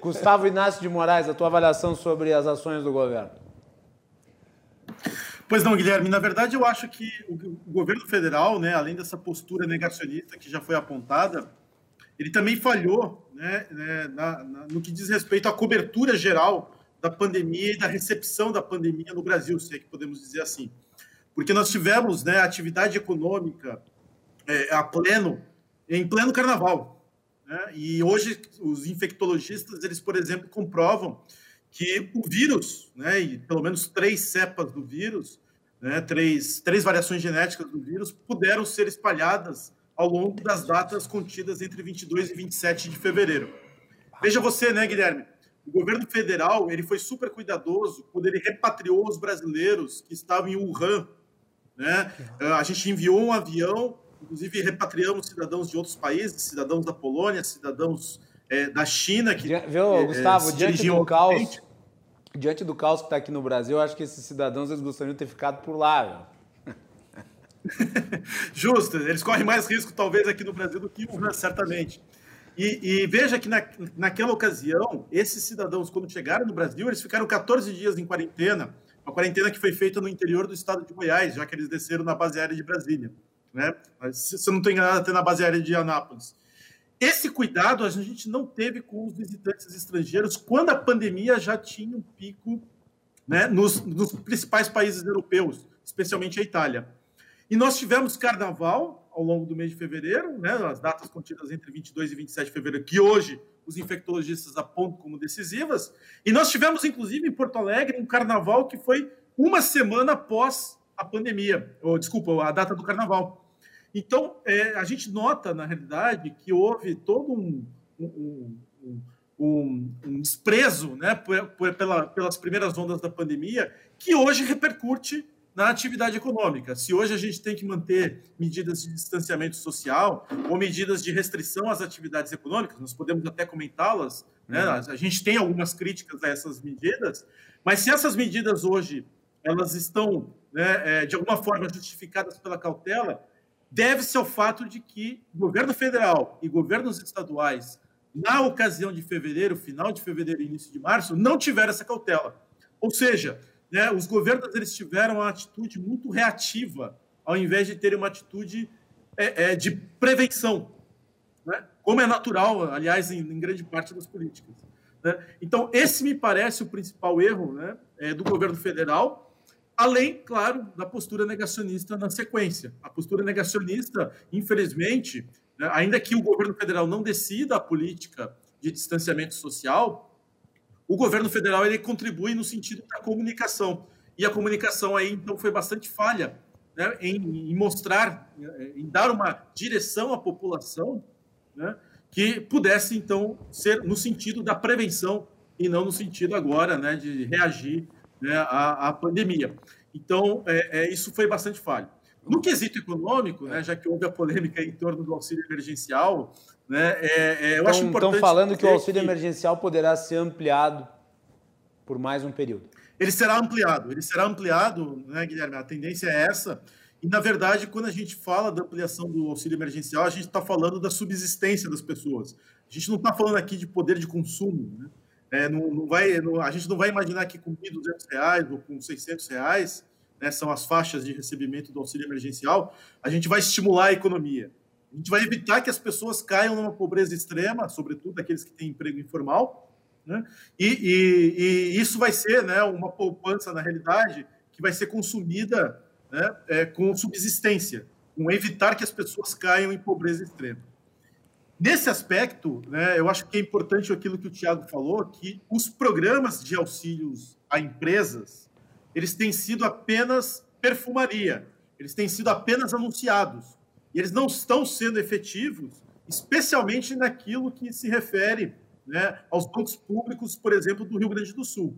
Gustavo Inácio de Moraes, a tua avaliação sobre as ações do governo. Pois não, Guilherme. Na verdade, eu acho que o, governo federal, né, além dessa postura negacionista que já foi apontada, ele também falhou né, né na, na, no que diz respeito à cobertura geral da pandemia e da recepção da pandemia no Brasil, se é que podemos dizer assim. Porque nós tivemos né, atividade econômica é, a pleno, em pleno carnaval. Né? E hoje os infectologistas, eles, por exemplo, comprovam que o vírus, né, e pelo menos três cepas do vírus, né, três, três variações genéticas do vírus, puderam ser espalhadas ao longo das datas contidas entre 22 e 27 de fevereiro. Veja você, né, Guilherme? O governo federal ele foi super cuidadoso quando ele repatriou os brasileiros que estavam em Wuhan. Né? A gente enviou um avião, inclusive repatriamos cidadãos de outros países, cidadãos da Polônia, cidadãos é, da China. Que, Viu, é, Gustavo, diante do caos, diante do caos que está aqui no Brasil, eu acho que esses cidadãos eles gostariam de ter ficado por lá. Justo, eles correm mais risco talvez aqui no Brasil do que o certamente. E, e, veja que na, naquela ocasião, esses cidadãos, quando chegaram no Brasil, eles ficaram 14 dias em quarentena, uma quarentena que foi feita no interior do estado de Goiás, já que eles desceram na base aérea de Brasília. Né? Se, se eu não estou enganado, até na base aérea de Anápolis. Esse cuidado a gente não teve com os visitantes estrangeiros quando a pandemia já tinha um pico né, nos, nos principais países europeus, especialmente a Itália. E nós tivemos carnaval ao longo do mês de fevereiro, né, as datas contidas entre 22 e 27 de fevereiro, que hoje os infectologistas apontam como decisivas. E nós tivemos, inclusive, em Porto Alegre, um carnaval que foi uma semana após a pandemia, ou desculpa, a data do carnaval. Então, é, a gente nota, na realidade, que houve todo um, um, um, um, desprezo né, por, por, pela, pelas primeiras ondas da pandemia, que hoje repercute na atividade econômica. Se hoje a gente tem que manter medidas de distanciamento social ou medidas de restrição às atividades econômicas, nós podemos até comentá-las, né? Uhum. a gente tem algumas críticas a essas medidas, mas se essas medidas hoje elas estão né, é, de alguma forma justificadas pela cautela, deve-se ao fato de que governo federal e governos estaduais, na ocasião de fevereiro, final de fevereiro e início de março, não tiveram essa cautela. Ou seja, né, os governos eles tiveram uma atitude muito reativa, ao invés de terem uma atitude é, é, de prevenção, né? como é natural, aliás, em, em grande parte das políticas. Né? Então, esse me parece o principal erro né, é, do governo federal, além, claro, da postura negacionista na sequência. A postura negacionista, infelizmente, né, ainda que o governo federal não decida a política de distanciamento social, o governo federal ele contribui no sentido da comunicação. E a comunicação aí, então, foi bastante falha né, em, em, mostrar, em dar uma direção à população né, que pudesse, então, ser no sentido da prevenção e não no sentido agora né, de reagir né, à, à, pandemia. Então, é, é, isso foi bastante falho. No quesito econômico, né, já que houve a polêmica em torno do auxílio emergencial, né? É, é, eu então, acho importante. Estão falando que o auxílio que... emergencial poderá ser ampliado por mais um período. Ele será ampliado, ele será ampliado, né, Guilherme? A tendência é essa. E, na verdade, quando a gente fala da ampliação do auxílio emergencial, a gente está falando da subsistência das pessoas. A gente não está falando aqui de poder de consumo. Né? É, não, não vai, não, a gente não vai imaginar que com 1.200 reais ou com 600 reais, né, são as faixas de recebimento do auxílio emergencial, a gente vai estimular a economia. A gente vai evitar que as pessoas caiam numa pobreza extrema, sobretudo aqueles que têm emprego informal, né? E, e, e, isso vai ser né, uma poupança, na realidade, que vai ser consumida né, é, com subsistência, com evitar que as pessoas caiam em pobreza extrema. Nesse aspecto, né, eu acho que é importante aquilo que o Tiago falou, que os programas de auxílios a empresas, eles têm sido apenas perfumaria, eles têm sido apenas anunciados e eles não estão sendo efetivos, especialmente naquilo que se refere né, aos bancos públicos, por exemplo, do Rio Grande do Sul.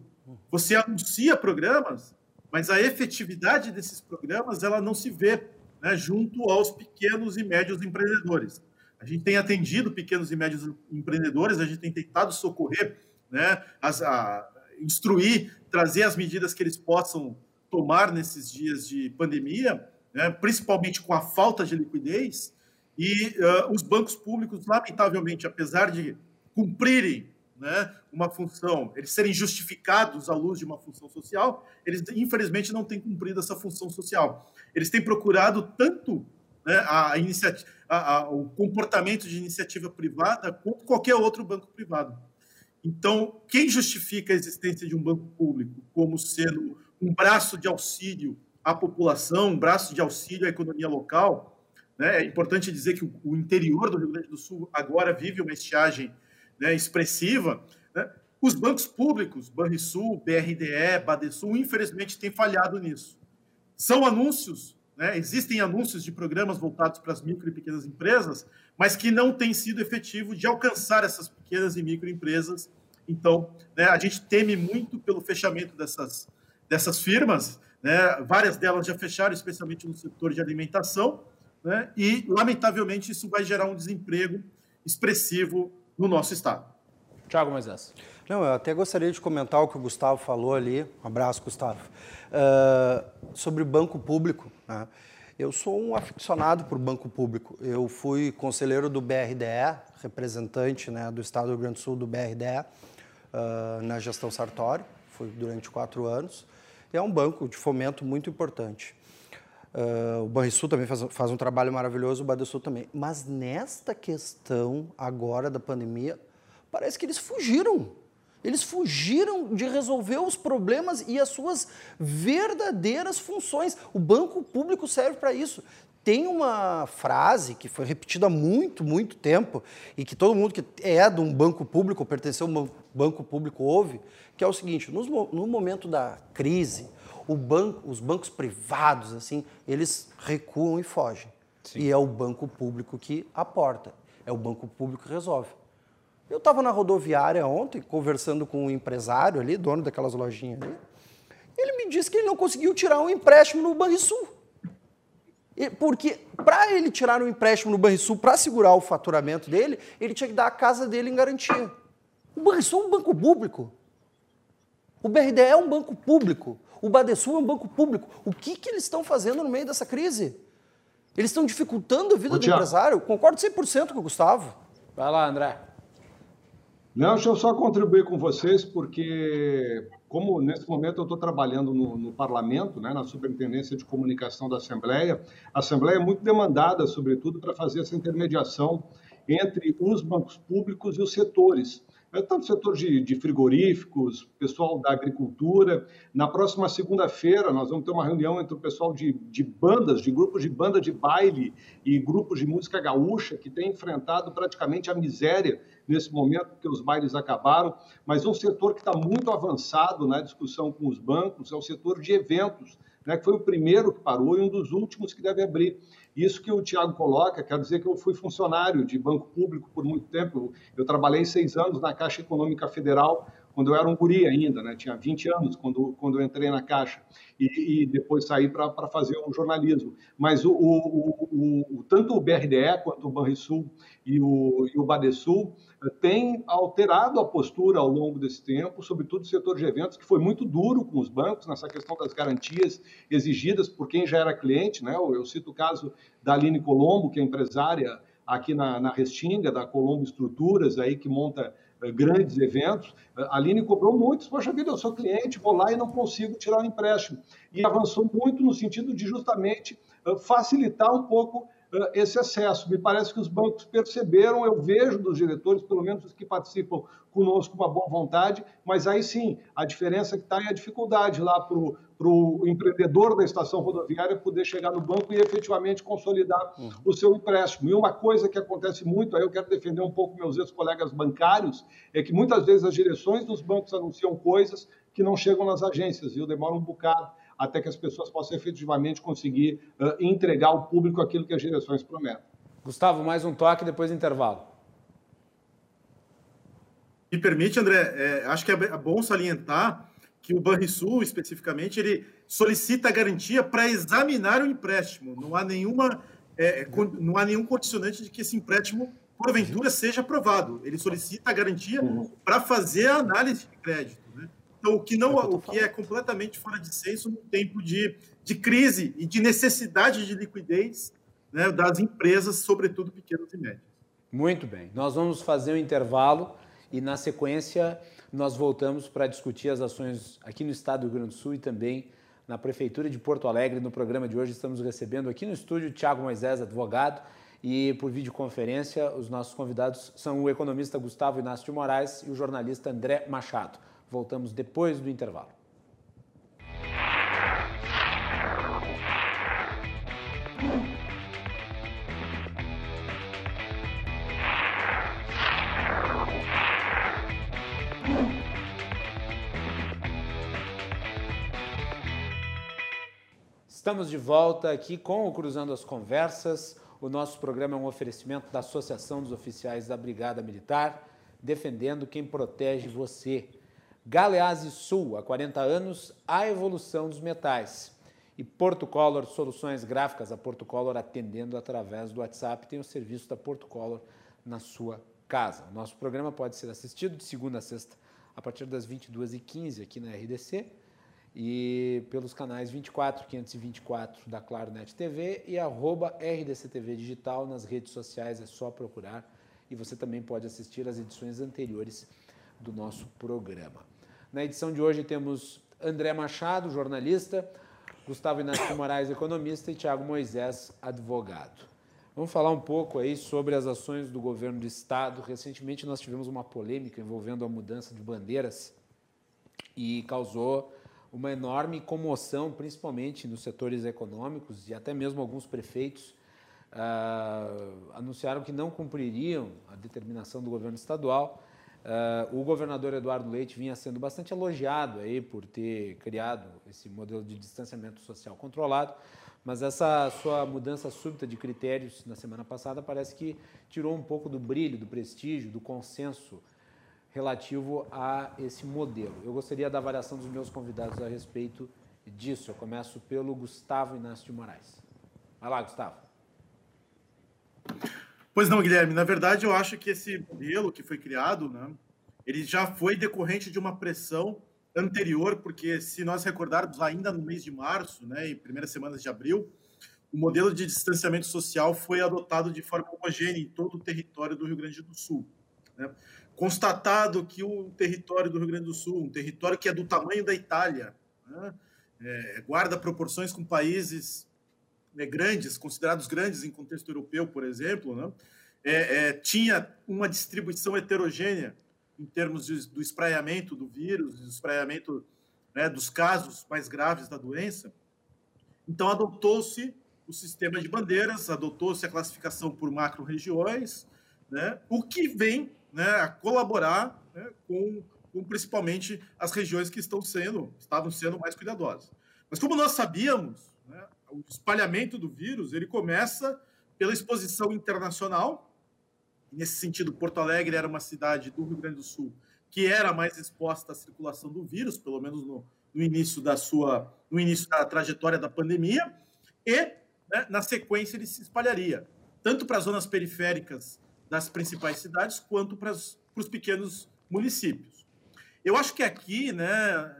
Você anuncia programas, mas a efetividade desses programas ela não se vê né, junto aos pequenos e médios empreendedores. A gente tem atendido pequenos e médios empreendedores, a gente tem tentado socorrer, né, as, a, instruir, trazer as medidas que eles possam tomar nesses dias de pandemia, né, principalmente com a falta de liquidez, e uh, os bancos públicos, lamentavelmente, apesar de cumprirem né, uma função, eles serem justificados à luz de uma função social, eles infelizmente não têm cumprido essa função social. Eles têm procurado tanto né, a iniciativa, a, a, o comportamento de iniciativa privada quanto qualquer outro banco privado. Então, quem justifica a existência de um banco público como sendo um braço de auxílio à população, um braço de auxílio à economia local. Né? É importante dizer que o interior do Rio Grande do Sul agora vive uma estiagem né, expressiva. Né? Os bancos públicos, Banrisul, BRDE, Badesul, infelizmente têm falhado nisso. São anúncios, né? existem anúncios de programas voltados para as micro e pequenas empresas, mas que não têm sido efetivos de alcançar essas pequenas e microempresas. Então, né, a gente teme muito pelo fechamento dessas, dessas firmas, né? Várias delas já fecharam, especialmente no setor de alimentação, né? e, lamentavelmente, isso vai gerar um desemprego expressivo no nosso estado. Tiago Moisés. Não, eu até gostaria de comentar o que o Gustavo falou ali. Um abraço, Gustavo. Uh, sobre banco público. Né? Eu sou um aficionado por banco público. Eu fui conselheiro do BRDE, representante né, do Estado do Rio Grande do Sul do BRDE, uh, ah, na gestão Sartório. Fui durante quatro anos é um banco de fomento muito importante. Uh, o Banrisul também faz, faz, um trabalho maravilhoso, o Badesul também. Mas nesta questão agora da pandemia, parece que eles fugiram. Eles fugiram de resolver os problemas e as suas verdadeiras funções. O banco público serve para isso. tem uma frase que foi repetida há muito, muito tempo e que todo mundo que é de um banco público, pertenceu a um banco público ouve, que é o seguinte: no, momento da crise, banco, os bancos privados, assim, eles recuam e fogem. Sim. E é o banco público que aporta, é o banco público que resolve. Eu estava na rodoviária ontem, conversando com um empresário ali, dono daquelas lojinhas ali. Ele me disse que ele não conseguiu tirar um empréstimo no Banrisul. Porque para ele tirar um empréstimo no Banrisul para segurar o faturamento dele, ele tinha que dar a casa dele em garantia. O Banrisul é um banco público. O BRDE é um banco público. O Badesul é um banco público. O que, que eles estão fazendo no meio dessa crise? Eles estão dificultando a vida do empresário? Concordo 100% com o Gustavo. Vai lá, André. Não, deixa eu só contribuir com vocês, porque como nesse momento eu estou trabalhando no, no, parlamento, né, na Superintendência de Comunicação da Assembleia, a Assembleia é muito demandada, sobretudo, para fazer essa intermediação entre os bancos públicos e os setores. É, tanto o setor de, de, frigoríficos, pessoal da agricultura. Na próxima segunda-feira, nós vamos ter uma reunião entre o pessoal de, de, bandas, de grupos de banda de baile e grupos de música gaúcha, que tem enfrentado praticamente a miséria nesse momento, porque os bailes acabaram. Mas um setor que está muito avançado na discussão com os bancos é o setor de eventos, né, que foi o primeiro que parou e um dos últimos que deve abrir. Isso que o Tiago coloca, quer dizer que eu fui funcionário de banco público por muito tempo. Eu trabalhei seis anos na Caixa Econômica Federal, quando eu era um guri ainda, né? tinha 20 anos quando, quando eu entrei na Caixa, e, e depois saí para fazer o jornalismo. Mas o, o, o, tanto o BRDE quanto o Banrisul e o, e o Badesul tem alterado a postura ao longo desse tempo, sobretudo o setor de eventos, que foi muito duro com os bancos nessa questão das garantias exigidas por quem já era cliente. Né? Eu, cito o caso da Aline Colombo, que é empresária aqui na, na Restinga, da Colombo Estruturas, aí, que monta grandes eventos. A Aline cobrou muito, poxa vida, eu sou cliente, vou lá e não consigo tirar o um empréstimo. E avançou muito no sentido de justamente uh, facilitar um pouco esse excesso. Me parece que os bancos perceberam, eu vejo dos diretores, pelo menos os que participam conosco, uma boa vontade, mas aí sim, a diferença que está é a dificuldade lá para o empreendedor da estação rodoviária poder chegar no banco e efetivamente consolidar uhum. o seu empréstimo. E uma coisa que acontece muito, aí eu quero defender um pouco meus ex-colegas bancários, é que muitas vezes as direções dos bancos anunciam coisas que não chegam nas agências, e eu demoro um bocado até que as pessoas possam efetivamente conseguir uh, entregar ao público aquilo que as direções prometem. Gustavo, mais um toque depois do intervalo. Me permite, André, é, acho que é bom salientar que o Banrisul, especificamente, ele solicita a garantia para examinar o empréstimo. Não há nenhuma, é, não há nenhum condicionante de que esse empréstimo, porventura, seja aprovado. Ele solicita a garantia uhum. para fazer a análise de crédito. Então, o que, não, é o que é completamente fora de senso no tempo de, de crise e de necessidade de liquidez né, das empresas, sobretudo pequenas e médias. Muito bem. Nós vamos fazer um intervalo e, na sequência, nós voltamos para discutir as ações aqui no estado do Rio Grande do Sul e também na Prefeitura de Porto Alegre. No programa de hoje, estamos recebendo aqui no estúdio Tiago Moisés, advogado, e por videoconferência, os nossos convidados são o economista Gustavo Inácio de Moraes e o jornalista André Machado. Voltamos depois do intervalo. Estamos de volta aqui com o Cruzando as Conversas. O nosso programa é um oferecimento da Associação dos Oficiais da Brigada Militar, defendendo quem protege você. Galeazzi Sul, há 40 anos, a evolução dos metais. E Porto Color, soluções gráficas, a Porto Color atendendo através do WhatsApp, tem o serviço da Porto Color na sua casa. O nosso programa pode ser assistido de segunda a sexta, a partir das 22h15 aqui na RDC e pelos canais 24, 524 da Claro Net TV e arroba RDCTV Digital nas redes sociais, é só procurar. E você também pode assistir as edições anteriores do nosso programa. Na edição de hoje temos André Machado, jornalista, Gustavo Inácio Moraes, economista, e Tiago Moisés, advogado. Vamos falar um pouco aí sobre as ações do governo do estado. Recentemente nós tivemos uma polêmica envolvendo a mudança de bandeiras e causou uma enorme comoção, principalmente nos setores econômicos e até mesmo alguns prefeitos uh, anunciaram que não cumpririam a determinação do governo estadual. Uh, o governador Eduardo Leite vinha sendo bastante elogiado aí por ter criado esse modelo de distanciamento social controlado, mas essa sua mudança súbita de critérios na semana passada parece que tirou um pouco do brilho, do prestígio, do consenso relativo a esse modelo. Eu gostaria da avaliação dos meus convidados a respeito disso. Eu começo pelo Gustavo Inácio de Moraes. Vai lá, Gustavo. Pois não, Guilherme. Na verdade, eu acho que esse modelo que foi criado, né, ele já foi decorrente de uma pressão anterior, porque se nós recordarmos, ainda no mês de março, né, em primeiras semanas de abril, o modelo de distanciamento social foi adotado de forma homogênea em todo o território do Rio Grande do Sul. Né? Constatado que o território do Rio Grande do Sul, um território que é do tamanho da Itália, né, é, guarda proporções com países né, grandes, considerados grandes em contexto europeu, por exemplo, né, é, é, tinha uma distribuição heterogênea em termos de, do espraiamento do vírus, do espraiamento né, dos casos mais graves da doença. Então, adotou-se o sistema de bandeiras, adotou-se a classificação por macro-regiões, né, o que vem né, a colaborar né, com, com, principalmente as regiões que estão sendo, estavam sendo mais cuidadosas. Mas como nós sabíamos, né, o espalhamento do vírus ele começa pela exposição internacional. Nesse sentido, Porto Alegre era uma cidade do Rio Grande do Sul que era mais exposta à circulação do vírus, pelo menos no, no início da sua, no início da trajetória da pandemia, e né, na sequência ele se espalharia tanto para as zonas periféricas das principais cidades quanto para os pequenos municípios. Eu acho que aqui, né,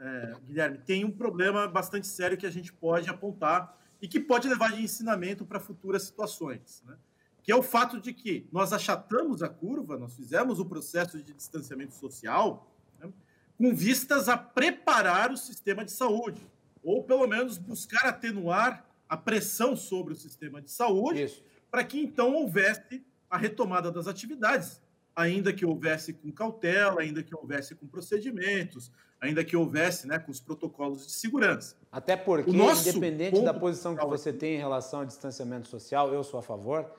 é, Guilherme, tem um problema bastante sério que a gente pode apontar e que pode levar de ensinamento para futuras situações, né? que é o fato de que nós achatamos a curva, nós fizemos o processo de distanciamento social né, com vistas a preparar o sistema de saúde, ou pelo menos buscar atenuar a pressão sobre o sistema de saúde, para que então houvesse a retomada das atividades, ainda que houvesse com cautela, ainda que houvesse com procedimentos, ainda que houvesse né, com os protocolos de segurança. Até porque, independente da posição que você tem em relação ao distanciamento social, eu sou a favor,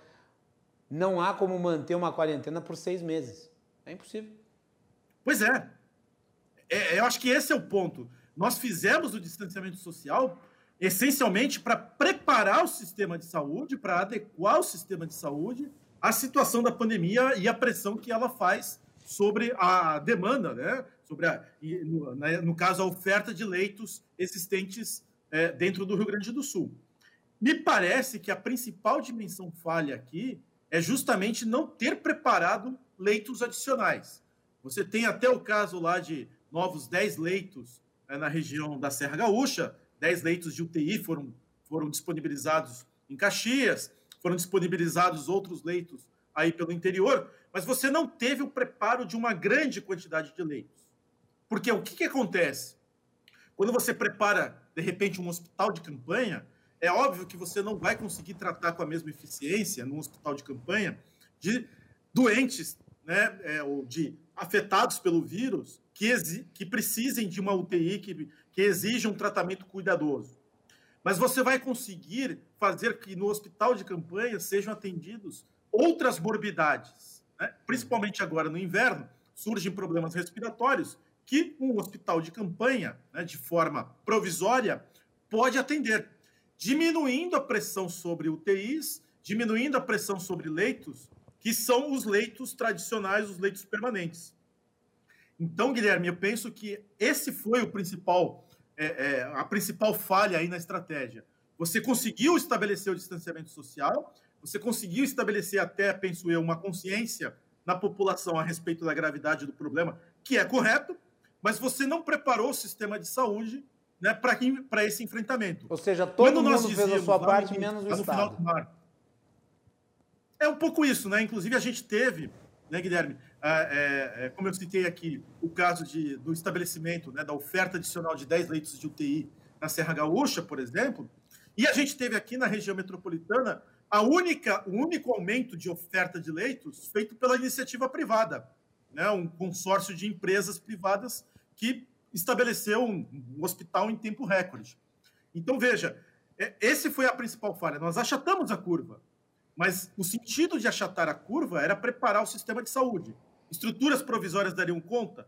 não há como manter uma quarentena por seis meses. É impossível. Pois é. é eu acho que esse é o ponto. Nós fizemos o distanciamento social essencialmente para preparar o sistema de saúde, para adequar o sistema de saúde a situação da pandemia e a pressão que ela faz sobre a demanda, né? sobre a, no, né, no caso, a oferta de leitos existentes é, dentro do Rio Grande do Sul. Me parece que a principal dimensão falha aqui é justamente não ter preparado leitos adicionais. Você tem até o caso lá de novos 10 leitos é, na região da Serra Gaúcha, 10 leitos de UTI foram, foram disponibilizados em Caxias, foram disponibilizados outros leitos aí pelo interior, mas você não teve o preparo de uma grande quantidade de leitos. Porque o que, que acontece? Quando você prepara, de repente, um hospital de campanha, é óbvio que você não vai conseguir tratar com a mesma eficiência num hospital de campanha de doentes, né, é, ou de afetados pelo vírus que, que precisem de uma UTI, que, que exijam um tratamento cuidadoso. Mas você vai conseguir fazer que no hospital de campanha sejam atendidos outras morbidades. Né? Principalmente agora no inverno, surgem problemas respiratórios que um hospital de campanha, né, de forma provisória, pode atender, diminuindo a pressão sobre UTIs, diminuindo a pressão sobre leitos, que são os leitos tradicionais, os leitos permanentes. Então, Guilherme, eu penso que esse foi o principal é, é, a principal falha aí na estratégia. Você conseguiu estabelecer o distanciamento social, você conseguiu estabelecer até, penso eu, uma consciência na população a respeito da gravidade do problema, que é correto, mas você não preparou o sistema de saúde né, para esse enfrentamento. Ou seja, todo Quando mundo fez a sua parte, menos o Estado. É um pouco isso, né? Inclusive, a gente teve, né, Guilherme, é, é, como eu citei aqui, o caso de, do estabelecimento, né, da oferta adicional de 10 leitos de UTI na Serra Gaúcha, por exemplo, e a gente teve aqui na região metropolitana a única, o único aumento de oferta de leitos feito pela iniciativa privada, né, um consórcio de empresas privadas que estabeleceu um, um hospital em tempo recorde. Então, veja, é, esse foi a principal falha. Nós achatamos a curva, mas o sentido de achatar a curva era preparar o sistema de saúde. Estruturas provisórias dariam conta?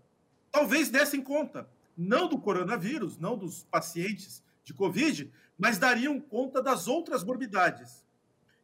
Talvez dessem conta, não do coronavírus, não dos pacientes de Covid, mas dariam conta das outras morbidades.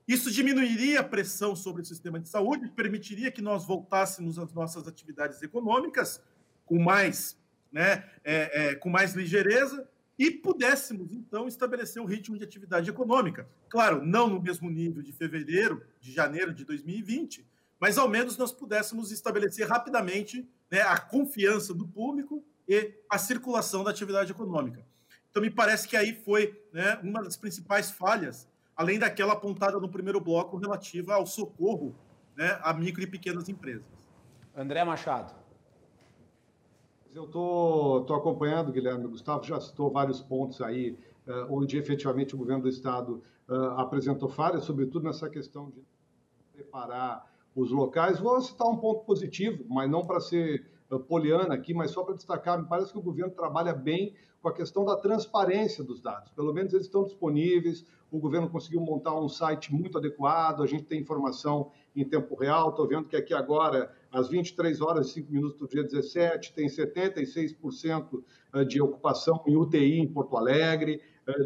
Isso diminuiria a pressão sobre o sistema de saúde, permitiria que nós voltássemos às nossas atividades econômicas com mais, né, é, é, com mais ligeireza e pudéssemos, então, estabelecer um ritmo de atividade econômica. Claro, não no mesmo nível de fevereiro, de janeiro de 2020, mas ao menos nós pudéssemos estabelecer rapidamente né, a confiança do público e a circulação da atividade econômica. Então, me parece que aí foi né, uma das principais falhas, além daquela apontada no primeiro bloco relativa ao socorro né, a micro e pequenas empresas. André Machado. Eu estou acompanhando, Guilherme. O Gustavo já citou vários pontos aí, uh, onde efetivamente o governo do Estado uh, apresentou falhas, sobretudo nessa questão de preparar os locais. Vou citar um ponto positivo, mas não para ser poliana aqui, mas só para destacar, me parece que o governo trabalha bem com a questão da transparência dos dados. Pelo menos eles estão disponíveis, o governo conseguiu montar um site muito adequado, a gente tem informação em tempo real. Estou vendo que aqui agora, às 23 horas e 5 minutos do dia 17, tem 76% de ocupação em UTI em Porto Alegre.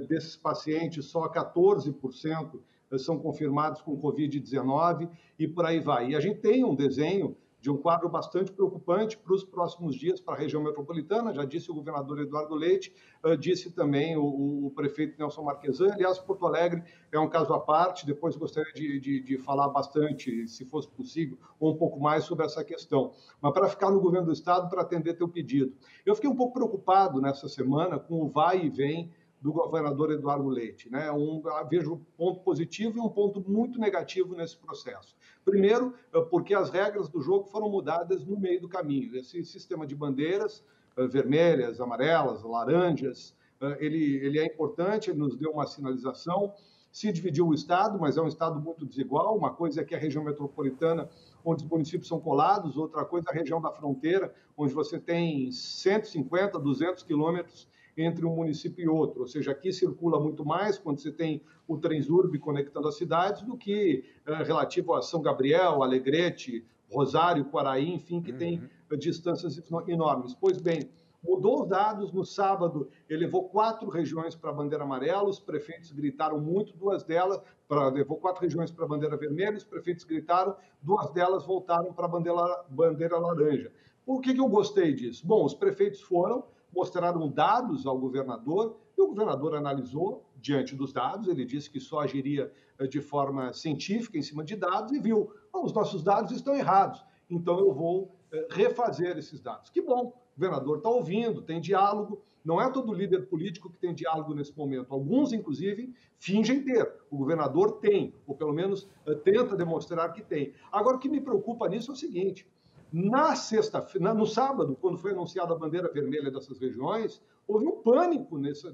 Desses pacientes, só 14% são confirmados com Covid-19 e por aí vai. E a gente tem um desenho de um quadro bastante preocupante para os próximos dias para a região metropolitana, já disse o governador Eduardo Leite, uh, disse também o, o, prefeito Nelson Marquesan. Aliás, Porto Alegre é um caso à parte, depois gostaria de, de, de falar bastante, se fosse possível, ou um pouco mais sobre essa questão. Mas para ficar no governo do Estado, para atender teu pedido. Eu fiquei um pouco preocupado nessa semana com o vai e vem do governador Eduardo Leite. Né? Um, vejo um ponto positivo e um ponto muito negativo nesse processo. Primeiro, eh, porque as regras do jogo foram mudadas no meio do caminho. Esse sistema de bandeiras eh, vermelhas, amarelas, laranjas, eh, ele, ele é importante, ele nos deu uma sinalização. Se dividiu o Estado, mas é um Estado muito desigual. Uma coisa é que a região metropolitana, onde os municípios são colados, outra coisa é a região da fronteira, onde você tem 150, 200 quilômetros entre um município e outro. Ou seja, aqui circula muito mais quando você tem o Transurb conectando as cidades do que é, relativo a São Gabriel, Alegrete, Rosário, Quaraí, enfim, que uhum. tem eh, distâncias enormes. Pois bem, mudou os dados no sábado, elevou quatro regiões para a bandeira amarela, os prefeitos gritaram muito, duas delas, pra, levou quatro regiões para a bandeira vermelha, os prefeitos gritaram, duas delas voltaram para a bandeira, bandeira laranja. Por que, que eu gostei disso? Bom, os prefeitos foram, mostraram dados ao governador e o governador analisou diante dos dados. Ele disse que só agiria eh, de forma científica em cima de dados e viu: os nossos dados estão errados, então eu vou eh, refazer esses dados. Que bom, o governador está ouvindo, tem diálogo. Não é todo líder político que tem diálogo nesse momento. Alguns, inclusive, fingem ter. O governador tem, ou pelo menos eh, tenta demonstrar que tem. Agora, o que me preocupa nisso é o seguinte: na sexta, no sábado, quando foi anunciada a bandeira vermelha dessas regiões, houve um pânico nesse,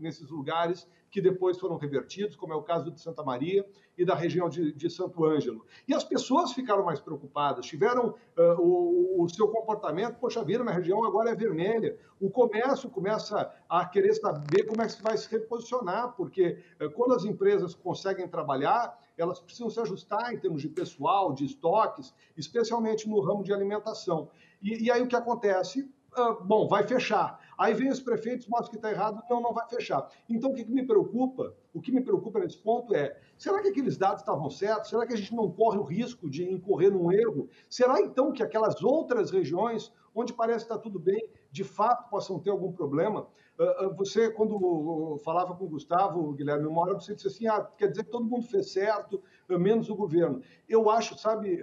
nesses lugares que depois foram revertidos, como é o caso de Santa Maria e da região de, de Santo Ângelo. E as pessoas ficaram mais preocupadas, tiveram uh, o, o, seu comportamento, poxa, vira na região agora é vermelha. O comércio começa a querer saber como é que vai se reposicionar, porque uh, quando as empresas conseguem trabalhar, elas precisam se ajustar em termos de pessoal, de estoques, especialmente no ramo de alimentação. E, e aí o que acontece? Ah, bom, vai fechar. Aí vem os prefeitos, mostram que está errado, não, não vai fechar. Então, o que, que, me preocupa? O que me preocupa nesse ponto é: será que aqueles dados estavam certos? Será que a gente não corre o risco de incorrer num erro? Será então que aquelas outras regiões, onde parece estar tudo bem, de fato possam ter algum problema? Ah, ah, você, quando falava com o Gustavo, Guilherme, uma hora você disse assim: ah, quer dizer que todo mundo fez certo, ah, menos o governo. Eu acho, sabe,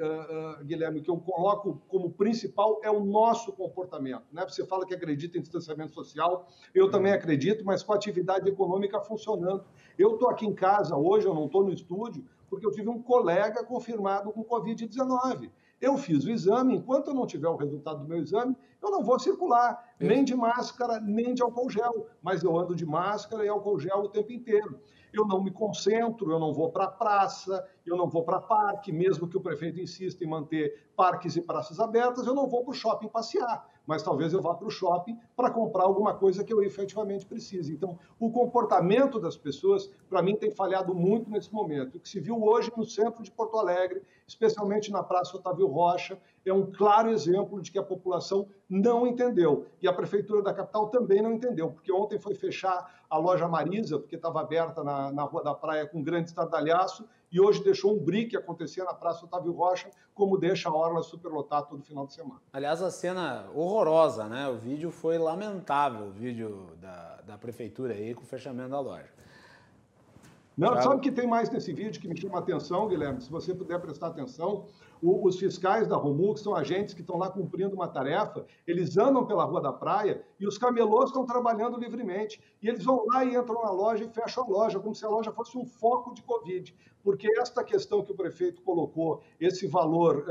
Guilherme, que eu coloco como principal é o nosso comportamento. Né? Você fala que acredita em distanciamento social, eu também uhum. acredito, mas com a atividade econômica funcionando. Eu estou aqui em casa hoje, eu não estou no estúdio, porque eu tive um colega confirmado com Covid-19. Eu fiz o exame, enquanto eu não tiver o resultado do meu exame, eu não vou circular, nem de máscara, nem de álcool gel, mas eu ando de máscara e álcool gel o tempo inteiro. Eu não me concentro, eu não vou para a praça, eu não vou para parque, mesmo que o prefeito insista em manter parques e praças abertas, eu não vou para o shopping passear, mas talvez eu vá para o shopping para comprar alguma coisa que eu efetivamente precise. Então, o comportamento das pessoas, para mim, tem falhado muito nesse momento. O que se viu hoje no centro de Porto Alegre, especialmente na Praça Otávio Rocha, é um claro exemplo de que a população não entendeu. E a Prefeitura da capital também não entendeu, porque ontem foi fechar a loja Marisa, porque estava aberta na, na Rua da Praia com grande estardalhaço, e hoje deixou um brique acontecer na Praça Otávio Rocha, como deixa a Orla superlotar todo final de semana. Aliás, a cena horrorosa, né? O vídeo foi lamentável, o vídeo da, da Prefeitura aí com o fechamento da loja. Não, sabe que tem mais nesse vídeo que me chama a atenção, Guilherme? Se você puder prestar atenção, o, os fiscais da Romu, que são agentes que estão lá cumprindo uma tarefa, eles andam pela Rua da Praia e os camelôs estão trabalhando livremente. E eles vão lá e entram na loja e fecham a loja, como se a loja fosse um foco de Covid. Porque esta questão que o prefeito colocou, esse valor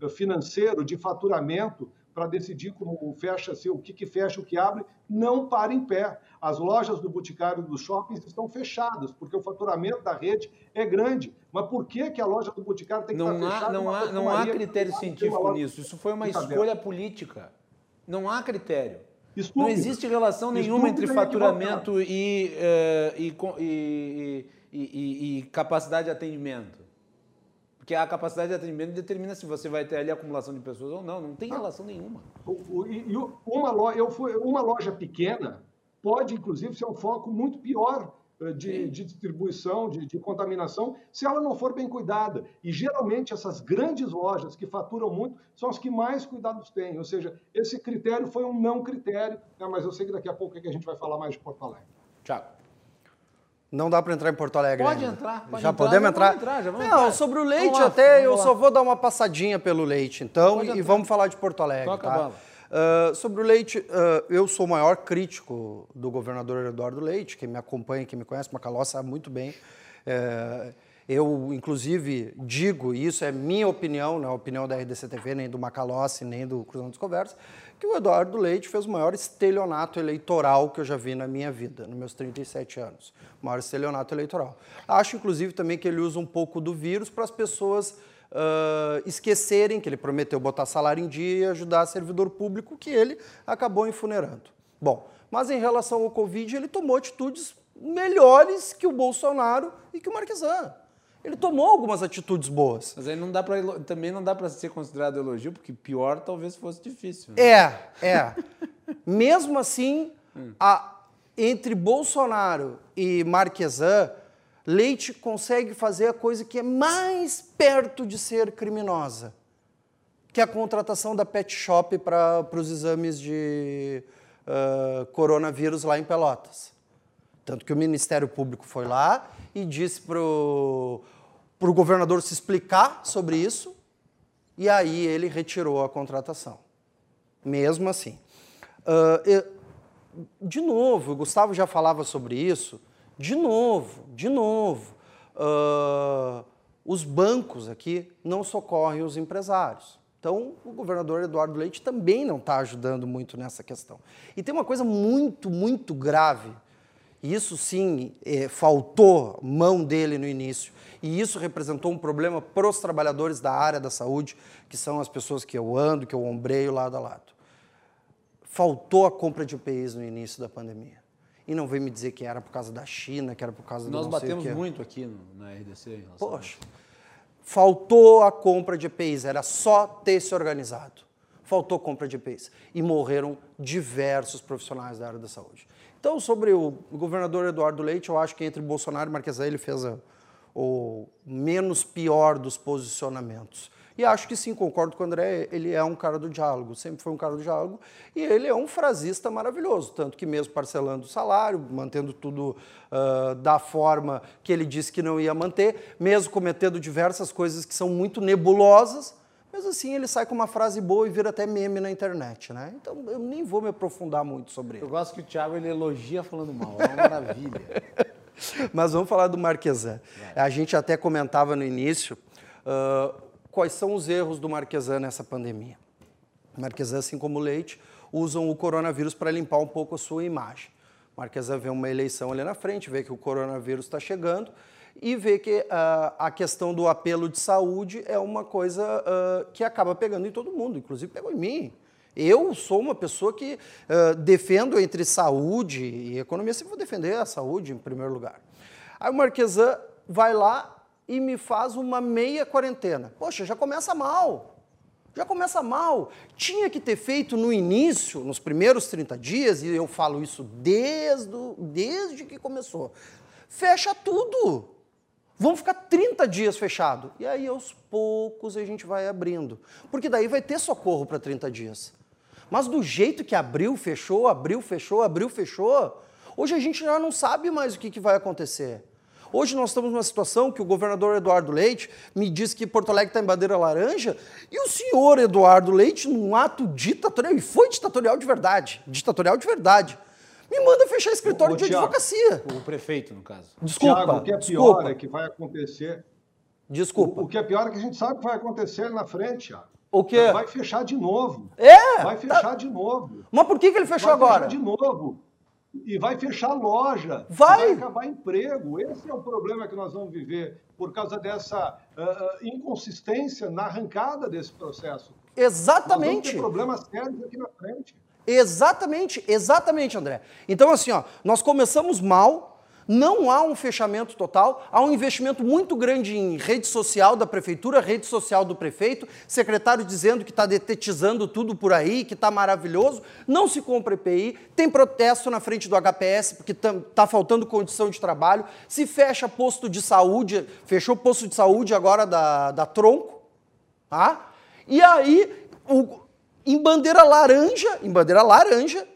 uh, financeiro de faturamento, para decidir como fecha-se, o que, que fecha, o que abre, não para em pé. As lojas do Boticário dos shoppings estão fechadas, porque o faturamento da rede é grande. Mas por que, que a loja do Boticário tem que não estar há, fechada? Não há, não há critério científico nisso. Isso foi uma escolha política. Não há critério. Estúpido. Não existe relação nenhuma Estúpido entre faturamento e, uh, e, e, e capacidade de atendimento. Porque a capacidade de atendimento determina se você vai ter ali acumulação de pessoas ou não. Não tem relação nenhuma. Uma loja, eu fui, uma loja pequena pode, inclusive, ser um foco muito pior eh, de, de, distribuição, de, de, contaminação, se ela não for bem cuidada. E geralmente essas grandes lojas que faturam muito são as que mais cuidados têm. Ou seja, esse critério foi um não critério, né? mas eu sei que daqui a pouco é que a gente vai falar mais de Porto Alegre. Tiago. Não dá para entrar em Porto Alegre. Pode ainda. entrar. Pode já entrar, podemos entrar? entrar já não, entrar. sobre o leite lá, até eu lá. só vou dar uma passadinha pelo leite, então, e vamos falar de Porto Alegre. Toca tá? Uh, sobre o leite, uh, eu sou o maior crítico do governador Eduardo Leite, quem me acompanha, quem me conhece, Macaló sabe muito bem. Uh, eu, inclusive, digo, e isso é minha opinião, não é a opinião da RDC-TV, nem do Macalossi, nem do Cruzão dos Conversas, que o Eduardo Leite fez o maior estelionato eleitoral que eu já vi na minha vida, nos meus 37 anos. O maior estelionato eleitoral. Acho, inclusive, também que ele usa um pouco do vírus para as pessoas uh, esquecerem que ele prometeu botar salário em dia e ajudar servidor público, que ele acabou infunerando. Bom, mas em relação ao Covid, ele tomou atitudes melhores que o Bolsonaro e que o Marquesan ele tomou algumas atitudes boas. Mas aí não dá pra, também não dá para ser considerado elogio, porque pior talvez fosse difícil. Né? É, é. Mesmo assim, a, entre Bolsonaro e Marquesan, Leite consegue fazer a coisa que é mais perto de ser criminosa, que é a contratação da pet shop para os exames de uh, coronavírus lá em Pelotas. Tanto que o Ministério Público foi lá e disse para o para o governador se explicar sobre isso, e aí ele retirou a contratação. Mesmo assim. Uh, eu, de novo, o Gustavo já falava sobre isso, de novo, de novo, uh, os bancos aqui não socorrem os empresários. Então, o governador Eduardo Leite também não está ajudando muito nessa questão. E tem uma coisa muito, muito grave. Isso sim, é, faltou mão dele no início e isso representou um problema para os trabalhadores da área da saúde, que são as pessoas que eu ando, que eu ombreio lado a lado. Faltou a compra de UPIs no início da pandemia. E não vem me dizer que era por causa da China, que era por causa Nós do Nós batemos muito aqui no, na RDC. Poxa, faltou a compra de EPIs, era só ter se organizado. Faltou compra de EPIs. E morreram diversos profissionais da área da saúde. Então, sobre o governador Eduardo Leite, eu acho que entre Bolsonaro e Marquesã ele fez a, o menos pior dos posicionamentos. E acho que sim, concordo com o André, ele é um cara do diálogo, sempre foi um cara do diálogo, e ele é um frasista maravilhoso, tanto que mesmo parcelando o salário, mantendo tudo uh, da forma que ele disse que não ia manter, mesmo cometendo diversas coisas que são muito nebulosas, mas assim ele sai com uma frase boa e vira até meme na internet, né? Então eu nem vou me aprofundar muito sobre ele. Eu gosto que o Thiago ele elogia falando mal, é uma maravilha. Mas vamos falar do Marquesan. A gente até comentava no início uh, quais são os erros do Marquesan nessa pandemia. Marquesan, assim como o Leite, usam o coronavírus para limpar um pouco a sua imagem. Marquesan vê uma eleição ali na frente, vê que o coronavírus está chegando e vê que uh, a questão do apelo de saúde é uma coisa uh, que acaba pegando em todo mundo, inclusive pegou em mim. Eu sou uma pessoa que uh, defendo entre saúde e economia, sempre vou defender a saúde em primeiro lugar. Aí o Marquesan vai lá e me faz uma meia quarentena. Poxa, já começa mal. Já começa mal. Tinha que ter feito no início, nos primeiros 30 dias, e eu falo isso desde, desde que começou. Fecha tudo. Vamos ficar 30 dias fechado. E aí, aos poucos, a gente vai abrindo. Porque daí vai ter socorro para 30 dias. Mas do jeito que abriu, fechou, abriu, fechou, abriu, fechou, hoje a gente já não sabe mais o que, que vai acontecer. Hoje nós estamos numa situação que o governador Eduardo Leite me diz que Porto Alegre está em bandeira laranja e o senhor Eduardo Leite, num ato ditatorial, e foi ditatorial de verdade, ditatorial de verdade, me manda fechar escritório de Thiago, advocacia. O prefeito, no caso. Desculpa. Thiago, o que é pior desculpa. é que vai acontecer. Desculpa. O, o, que é pior é que a gente sabe que vai acontecer na frente, Thiago. O quê? Vai fechar de novo. É? Vai fechar tá... de novo. Mas por que, que ele fechou vai agora? Vai fechar de novo. E vai fechar loja. Vai. Vai acabar emprego. Esse é o problema que nós vamos viver por causa dessa uh, inconsistência na arrancada desse processo. Exatamente. Nós vamos ter problemas sérios aqui na frente. Exatamente, exatamente, André. Então, assim, ó, nós começamos mal, não há um fechamento total, há um investimento muito grande em rede social da prefeitura, rede social do prefeito, secretário dizendo que está detetizando tudo por aí, que está maravilhoso, não se compra EPI, tem protesto na frente do HPS porque está faltando condição de trabalho, se fecha posto de saúde, fechou posto de saúde agora da, da Tronco, tá? E aí, o, em bandeira laranja, em bandeira laranja,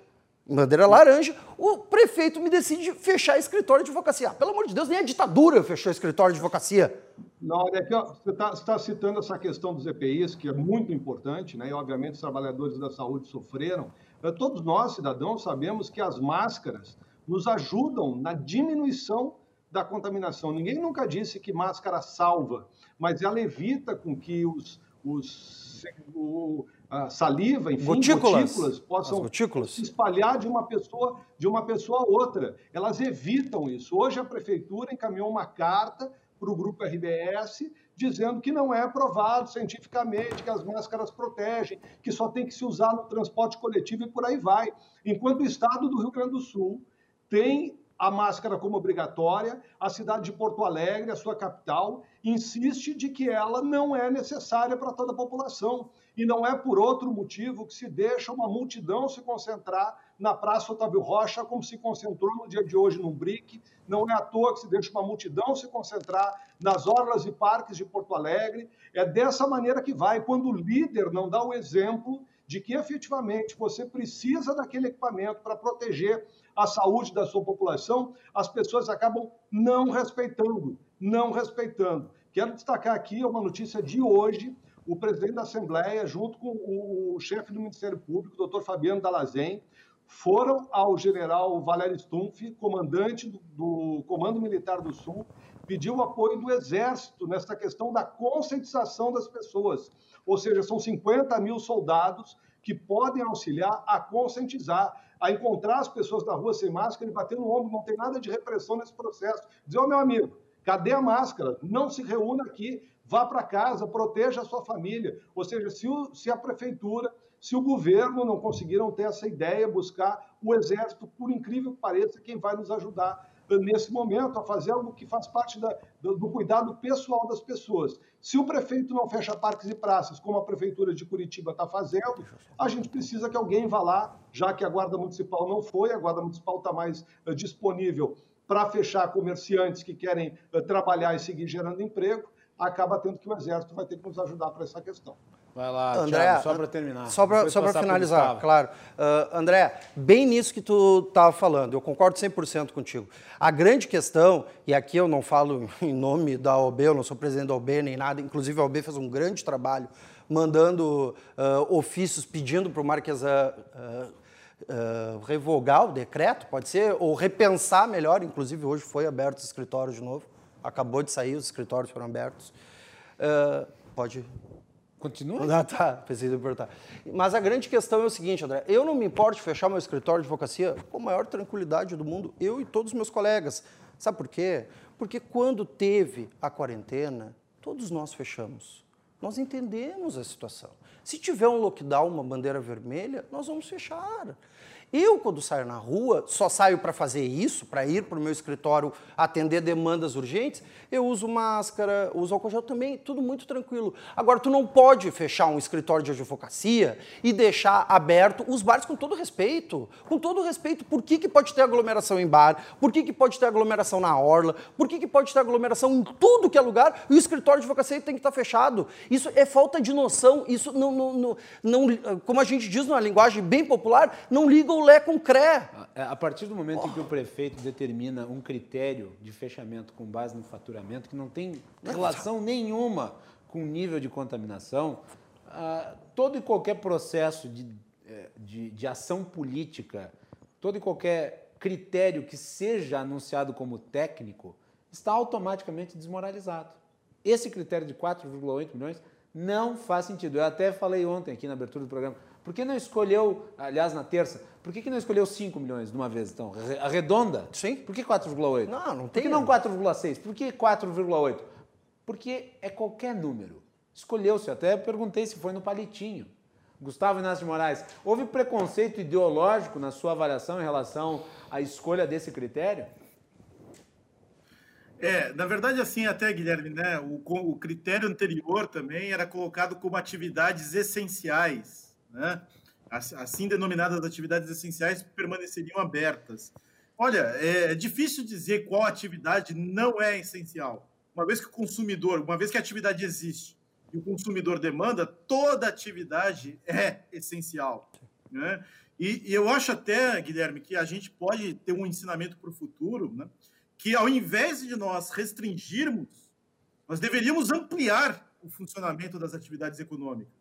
em bandeira laranja, o prefeito me decide fechar escritório de advocacia. Ah, pelo amor de Deus, nem a ditadura fechou escritório de advocacia. Não, olha aqui, ó, você está tá citando essa questão dos EPIs, que é muito importante, né? E obviamente os trabalhadores da saúde sofreram. Eh, todos nós, cidadãos, sabemos que as máscaras nos ajudam na diminuição da contaminação. Ninguém nunca disse que máscara salva, mas ela evita com que os, os o, saliva, enfim, gotículas, gotículas possam gotículas. se espalhar de uma pessoa de uma pessoa a outra. Elas evitam isso. Hoje a prefeitura encaminhou uma carta para o grupo RBS dizendo que não é provado cientificamente que as máscaras protegem, que só tem que se usar no transporte coletivo e por aí vai. Enquanto o estado do Rio Grande do Sul tem a máscara como obrigatória, a cidade de Porto Alegre, a sua capital, insiste de que ela não é necessária para toda a população. E não é por outro motivo que se deixa uma multidão se concentrar na Praça Otávio Rocha, como se concentrou no dia de hoje no BRIC. Não é à toa que se deixa uma multidão se concentrar nas orlas e parques de Porto Alegre. É dessa maneira que vai. Quando o líder não dá o exemplo de que efetivamente você precisa daquele equipamento para proteger a saúde da sua população, as pessoas acabam não respeitando, não respeitando. Quero destacar aqui uma notícia de hoje o presidente da Assembleia, junto com o, chefe do Ministério Público, doutor Fabiano Dalazen, foram ao general Valério Stumpf, comandante do, do Comando Militar do Sul, pediu o apoio do Exército nessa questão da conscientização das pessoas. Ou seja, são 50 mil soldados que podem auxiliar a conscientizar, a encontrar as pessoas na rua sem máscara e bater no ombro. Não tem nada de repressão nesse processo. Dizer, ô oh, meu amigo, cadê a máscara? Não se reúna aqui, vá para casa, proteja a sua família. Ou seja, se, o, se a prefeitura, se o governo não conseguiram ter essa ideia, buscar o exército, por incrível que pareça, quem vai nos ajudar nesse momento a fazer algo que faz parte da, do, do, cuidado pessoal das pessoas. Se o prefeito não fecha parques e praças, como a prefeitura de Curitiba está fazendo, a gente precisa que alguém vá lá, já que a Guarda Municipal não foi, a Guarda Municipal está mais uh, disponível para fechar comerciantes que querem uh, trabalhar e seguir gerando emprego acaba tendo que o Exército vai ter que nos ajudar para essa questão. Vai lá, André, Thiago, só para terminar. Só para finalizar, claro. Uh, André, bem nisso que tu estava falando, eu concordo 100% contigo. A grande questão, e aqui eu não falo em nome da OB, eu não sou presidente da OB nem nada, inclusive a OB fez um grande trabalho mandando uh, ofícios pedindo para o Marquesa uh, revogar o decreto, pode ser, ou repensar melhor, inclusive hoje foi aberto o escritório de novo acabou de sair, os escritórios foram abertos. Pode. Continua? Ah, tá, em perguntar. Mas a grande questão é o seguinte, André, eu não me importo de fechar meu escritório de advocacia com a maior tranquilidade do mundo, eu e todos os meus colegas. Sabe por quê? Porque quando teve a quarentena, todos nós fechamos. Nós entendemos a situação. Se tiver um lockdown, uma bandeira vermelha, nós vamos fechar. Eu, quando saio na rua, só saio para fazer isso, para ir para o meu escritório atender demandas urgentes, eu uso máscara, uso álcool gel também, tudo muito tranquilo. Agora, tu não pode fechar um escritório de advocacia e deixar aberto os bares com todo respeito. Com todo respeito, por que, que pode ter aglomeração em bar? Por que, que pode ter aglomeração na orla? Por que, que pode ter aglomeração em tudo que é lugar e o escritório de advocacia tem que estar fechado? Isso é falta de noção, isso não, não, não, não como a gente diz numa linguagem bem popular, não liga o Lé com Cré. É, a partir do momento oh. em que o prefeito determina um critério de fechamento com base no faturamento, que não tem relação nenhuma com o nível de contaminação, uh, todo e qualquer processo de, é, de, de ação política, todo e qualquer critério que seja anunciado como técnico, está automaticamente desmoralizado. Esse critério de 4,8 milhões não faz sentido. Eu até falei ontem aqui na abertura do programa. Por que não escolheu, aliás, na terça, por que, que não escolheu 5 milhões de uma vez, então? Arredonda? Sim. Por que 4,8? Não, não tem. Por que não 4,6? Por que 4,8? Porque é qualquer número. Escolheu-se, até perguntei se foi no palitinho. Gustavo Inácio de Moraes, houve preconceito ideológico na sua avaliação em relação à escolha desse critério? É, na verdade, assim, até, Guilherme, né, o, o critério anterior também era colocado como atividades essenciais, né? assim denominadas atividades essenciais permaneceriam abertas. Olha, é difícil dizer qual atividade não é essencial. Uma vez que o consumidor, uma vez que a atividade existe e o consumidor demanda, toda atividade é essencial. Né? E, e eu acho até, Guilherme, que a gente pode ter um ensinamento para o futuro, né? que ao invés de nós restringirmos, nós deveríamos ampliar o funcionamento das atividades econômicas.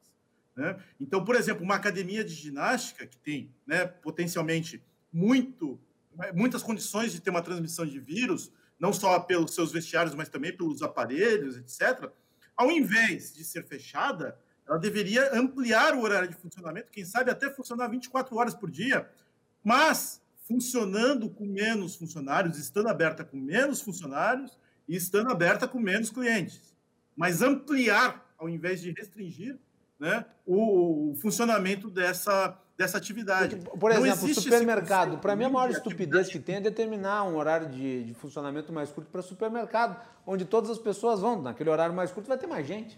Né? Então, por exemplo, uma academia de ginástica que tem né, potencialmente muito, muitas condições de ter uma transmissão de vírus, não só pelos seus vestiários, mas também pelos aparelhos, etc., ao invés de ser fechada, ela deveria ampliar o horário de funcionamento, quem sabe até funcionar 24 horas por dia, mas funcionando com menos funcionários, estando aberta com menos funcionários e estando aberta com menos clientes. Mas ampliar, ao invés de restringir, né, o, o funcionamento dessa, dessa atividade. Porque, por exemplo, o supermercado, para mim a maior estupidez que tem é determinar um horário de, de funcionamento mais curto para supermercado, onde todas as pessoas vão, naquele horário mais curto vai ter mais gente.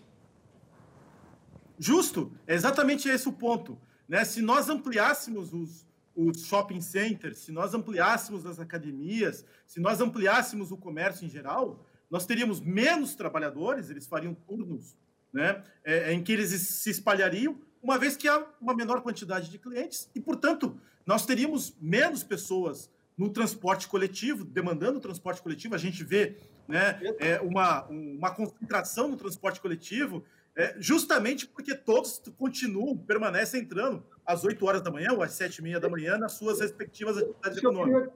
Justo, é exatamente esse o ponto. Né? Se nós ampliássemos os, os shopping centers, se nós ampliássemos as academias, se nós ampliássemos o comércio em geral, nós teríamos menos trabalhadores, eles fariam turnos né, é, em que eles se espalhariam, uma vez que há uma menor quantidade de clientes e, portanto, nós teríamos menos pessoas no transporte coletivo, demandando o transporte coletivo. A gente vê né, é, uma, uma concentração no transporte coletivo, é, justamente porque todos continuam, permanecem entrando às 8 horas da manhã ou às 7 e meia da manhã nas suas respectivas atividades econômicas.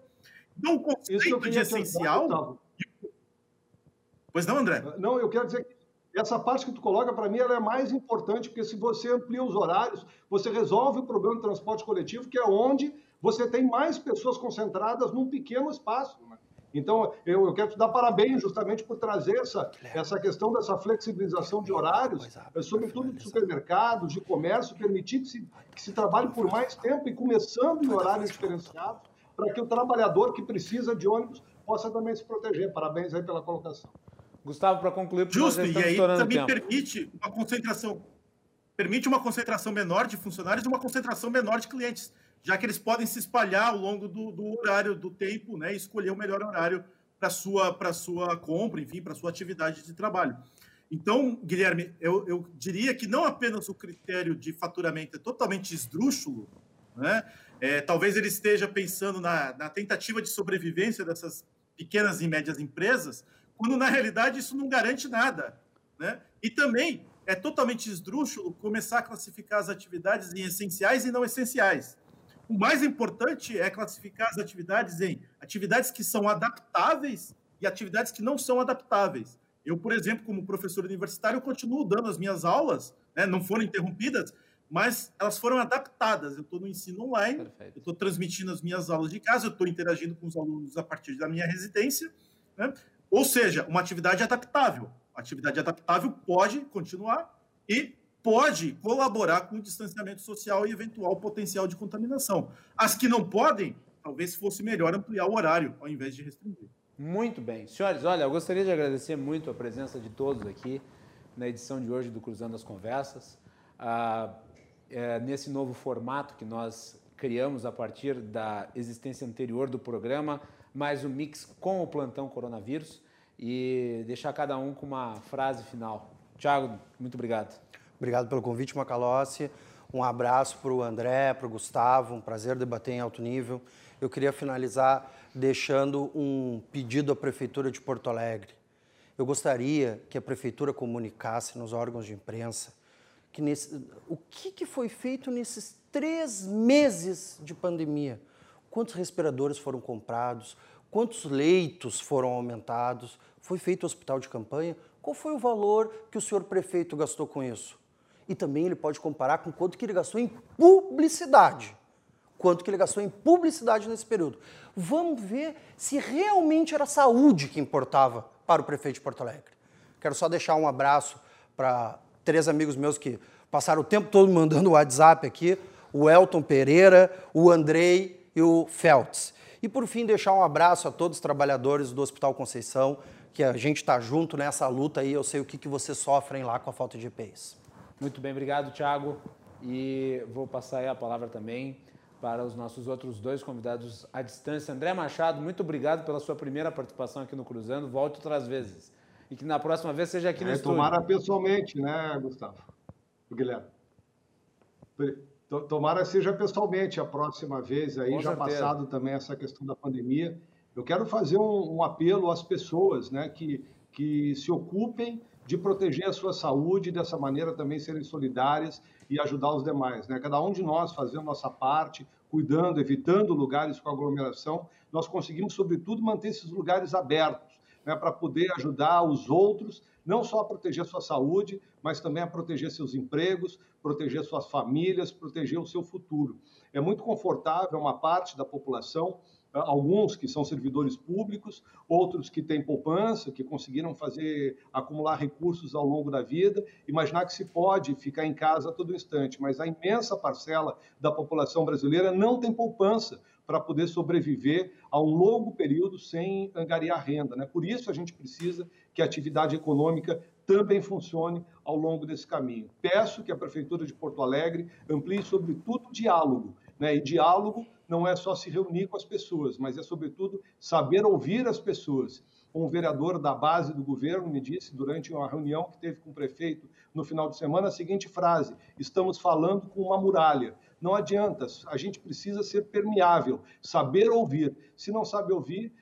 Então, o conceito de essencial. Pois não, André? Não, eu quero dizer que essa parte que tu coloca, para mim, ela é mais importante, porque se você amplia os horários, você resolve o problema do transporte coletivo, que é onde você tem mais pessoas concentradas num pequeno espaço. Né? Então, eu, eu, quero te dar parabéns justamente por trazer essa, essa questão dessa flexibilização de horários, sobretudo de supermercados, de comércio, permitir que se, que se trabalhe por mais tempo e começando em horários diferenciados, para que o trabalhador que precisa de ônibus possa também se proteger. Parabéns aí pela colocação. Gustavo, para concluir, Justo, e aí também permite uma concentração, permite uma concentração menor de funcionários e uma concentração menor de clientes, já que eles podem se espalhar ao longo do, do horário, do tempo, né, e escolher o melhor horário para sua para sua compra, enfim, para sua atividade de trabalho. Então, Guilherme, eu, eu diria que não apenas o critério de faturamento é totalmente esdrúxulo, né? É, talvez ele esteja pensando na, na tentativa de sobrevivência dessas pequenas e médias empresas, quando na realidade isso não garante nada. Né? E também é totalmente esdrúxulo começar a classificar as atividades em essenciais e não essenciais. O mais importante é classificar as atividades em atividades que são adaptáveis e atividades que não são adaptáveis. Eu, por exemplo, como professor universitário, continuo dando as minhas aulas né? não foram interrompidas, mas elas foram adaptadas. Eu estou no ensino online, Perfeito. eu estou transmitindo as minhas aulas de casa, eu estou interagindo com os alunos a partir da minha residência, né? Ou seja, uma atividade adaptável. A atividade adaptável pode continuar e pode colaborar com o distanciamento social e eventual potencial de contaminação. As que não podem, talvez fosse melhor ampliar o horário ao invés de restringir. Muito bem. Senhores, olha, eu gostaria de agradecer muito a presença de todos aqui na edição de hoje do Cruzando as Conversas. Ah, é, nesse novo formato que nós criamos a partir da existência anterior do programa, mais um mix com o plantão coronavírus e deixar cada um com uma frase final. Tiago, muito obrigado. Obrigado pelo convite, Macalossi. Um abraço para o André, para o Gustavo, um prazer debater em alto nível. Eu queria finalizar deixando um pedido à Prefeitura de Porto Alegre. Eu gostaria que a Prefeitura comunicasse nos órgãos de imprensa que nesse, o que, que foi feito nesses três meses de pandemia. Quantos respiradores foram comprados? Quantos leitos foram aumentados? Foi feito hospital de campanha? Qual foi o valor que o senhor prefeito gastou com isso? E também ele pode comparar com quanto que ele gastou em publicidade. Quanto que ele gastou em publicidade nesse período. Vamos ver se realmente era saúde que importava para o prefeito de Porto Alegre. Quero só deixar um abraço para três amigos meus que passaram o tempo todo mandando WhatsApp aqui, o Elton Pereira, o Andrei e o Feltz. E por fim, deixar um abraço a todos os trabalhadores do Hospital Conceição, que a gente está junto nessa luta aí, eu sei o que, que vocês sofrem lá com a falta de EPIs. Muito bem, obrigado, Thiago. E vou passar a palavra também para os nossos outros dois convidados à distância. André Machado, muito obrigado pela sua primeira participação aqui no Cruzando. Volte outras vezes e que na próxima vez seja aqui no é, estúdio. Tomara pessoalmente, né, Gustavo? Guilherme. Tomara seja pessoalmente a próxima vez aí, Com já certeza. passado também essa questão da pandemia. Eu quero fazer um, um, apelo às pessoas, né, que, que se ocupem de proteger a sua saúde, dessa maneira também serem solidárias e ajudar os demais, né? Cada um de nós fazendo nossa parte, cuidando, evitando lugares com aglomeração, nós conseguimos, sobretudo, manter esses lugares abertos né, para poder ajudar os outros, não só a proteger a sua saúde, mas também a proteger seus empregos, proteger suas famílias, proteger o seu futuro. É muito confortável uma parte da população alguns que são servidores públicos, outros que têm poupança, que conseguiram fazer acumular recursos ao longo da vida, imaginar que se pode ficar em casa a todo instante, mas a imensa parcela da população brasileira não tem poupança para poder sobreviver a um longo período sem angariar renda. Né? Por isso a gente precisa que a atividade econômica também funcione ao longo desse caminho. Peço que a Prefeitura de Porto Alegre amplie, sobretudo, o diálogo. Né? E diálogo não é só se reunir com as pessoas, mas é, sobretudo, saber ouvir as pessoas. Um vereador da base do governo me disse, durante uma reunião que teve com o prefeito no final de semana, a seguinte frase: estamos falando com uma muralha. Não adianta, a gente precisa ser permeável, saber ouvir. Se não sabe ouvir,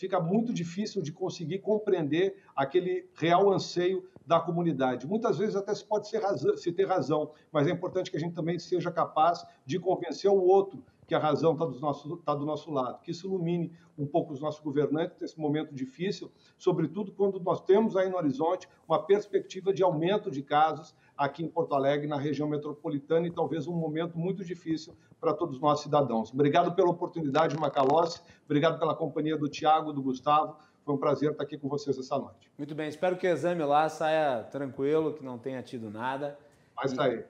fica muito difícil de conseguir compreender aquele real anseio da comunidade. Muitas vezes até se pode razão, se ter razão, mas é importante que a gente também seja capaz de convencer o outro que a razão está do, nosso, tá do nosso lado, que isso ilumine um pouco os nossos governantes nesse momento difícil, sobretudo quando nós temos aí no horizonte uma perspectiva de aumento de casos aqui em Porto Alegre, na região metropolitana, e talvez um momento muito difícil para todos nós cidadãos. Obrigado pela oportunidade, Macalossi, obrigado pela companhia do Tiago, do Gustavo, foi um prazer estar aqui com vocês essa noite. Muito bem, espero que o exame lá saia tranquilo, que não tenha tido nada. Vai sair.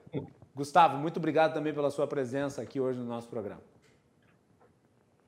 Gustavo, muito obrigado também pela sua presença aqui hoje no nosso programa.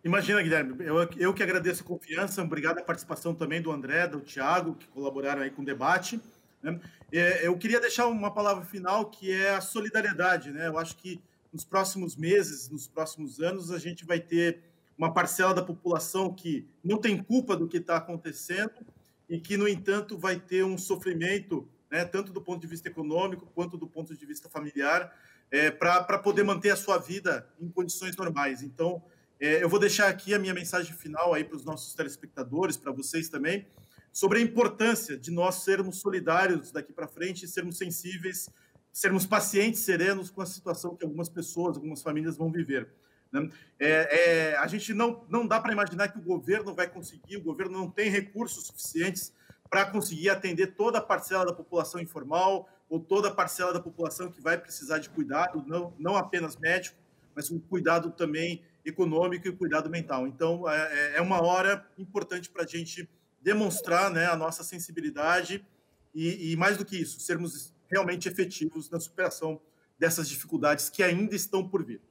Imagina, Guilherme, eu, eu que agradeço a confiança, obrigado a participação também do André, do Thiago, que colaboraram aí com o debate. Né? É, eu queria deixar uma palavra final que é a solidariedade. Né? Eu acho que nos próximos meses, nos próximos anos, a gente vai ter uma parcela da população que não tem culpa do que está acontecendo e que, no entanto, vai ter um sofrimento né, tanto do ponto de vista econômico quanto do ponto de vista familiar, é, para poder manter a sua vida em condições normais. Então, é, eu vou deixar aqui a minha mensagem final aí para os nossos telespectadores, para vocês também, sobre a importância de nós sermos solidários daqui para frente, sermos sensíveis, sermos pacientes, serenos com a situação que algumas pessoas, algumas famílias vão viver. Né? É, é, a gente não, não dá para imaginar que o governo vai conseguir, o governo não tem recursos suficientes para conseguir atender toda a parcela da população informal ou toda a parcela da população que vai precisar de cuidado, não, não apenas médico, mas um cuidado também econômico e cuidado mental. Então, é, é, é uma hora importante para a gente demonstrar né, a nossa sensibilidade e, e, mais do que isso, sermos realmente efetivos na superação dessas dificuldades que ainda estão por vir.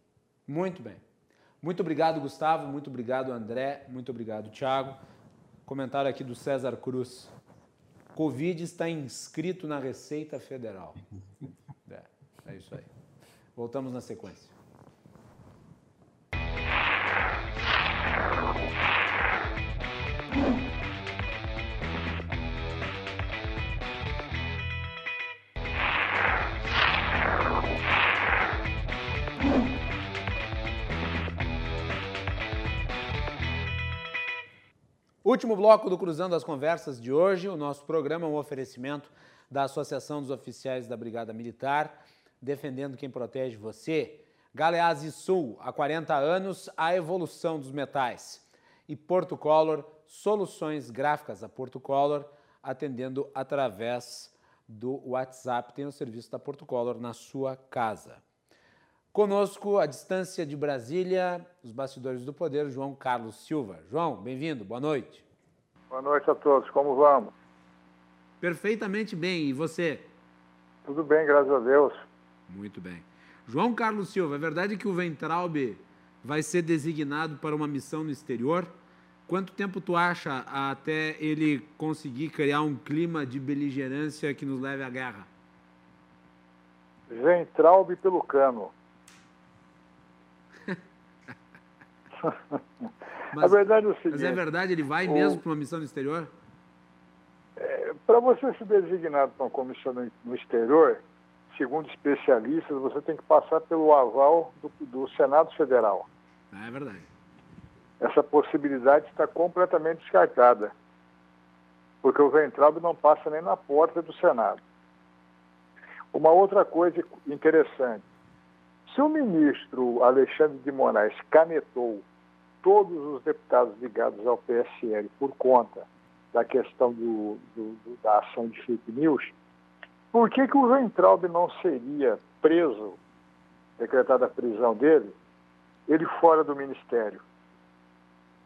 Muito bem. Muito obrigado, Gustavo. Muito obrigado, André. Muito obrigado, Thiago. Comentário aqui do César Cruz. Covid está inscrito na Receita Federal. É, é isso aí. Voltamos na sequência. Último bloco do Cruzando as Conversas de hoje. O nosso programa é um oferecimento da Associação dos Oficiais da Brigada Militar, defendendo quem protege você. Galeazzi Sul, há 40 anos, a evolução dos metais. E Porto Color, soluções gráficas a Porto Color, atendendo através do WhatsApp. Tem o serviço da Porto Color na sua casa. Conosco, à distância de Brasília, os bastidores do poder, João Carlos Silva. João, bem-vindo, boa noite. Boa noite a todos, como vamos? Perfeitamente bem, e você? Tudo bem, graças a Deus. Muito bem. João Carlos Silva, é verdade que o Ventralbe vai ser designado para uma missão no exterior? Quanto tempo tu acha até ele conseguir criar um clima de beligerância que nos leve à guerra? Ventralbe pelo cano. mas, a verdade é o seguinte. Mas é verdade, ele vai o, mesmo para uma missão no exterior? É, para você ser designado para uma comissão no exterior, segundo especialistas, você tem que passar pelo aval do, do Senado Federal. Ah, é verdade. Essa possibilidade está completamente descartada, porque o Ventralbe não passa nem na porta do Senado. Uma outra coisa interessante, se o ministro Alexandre de Moraes canetou todos os deputados ligados ao PSL por conta da questão do, do, do, da ação de fake news, por que, que o Weintraub não seria preso, decretada a prisão dele, ele fora do ministério?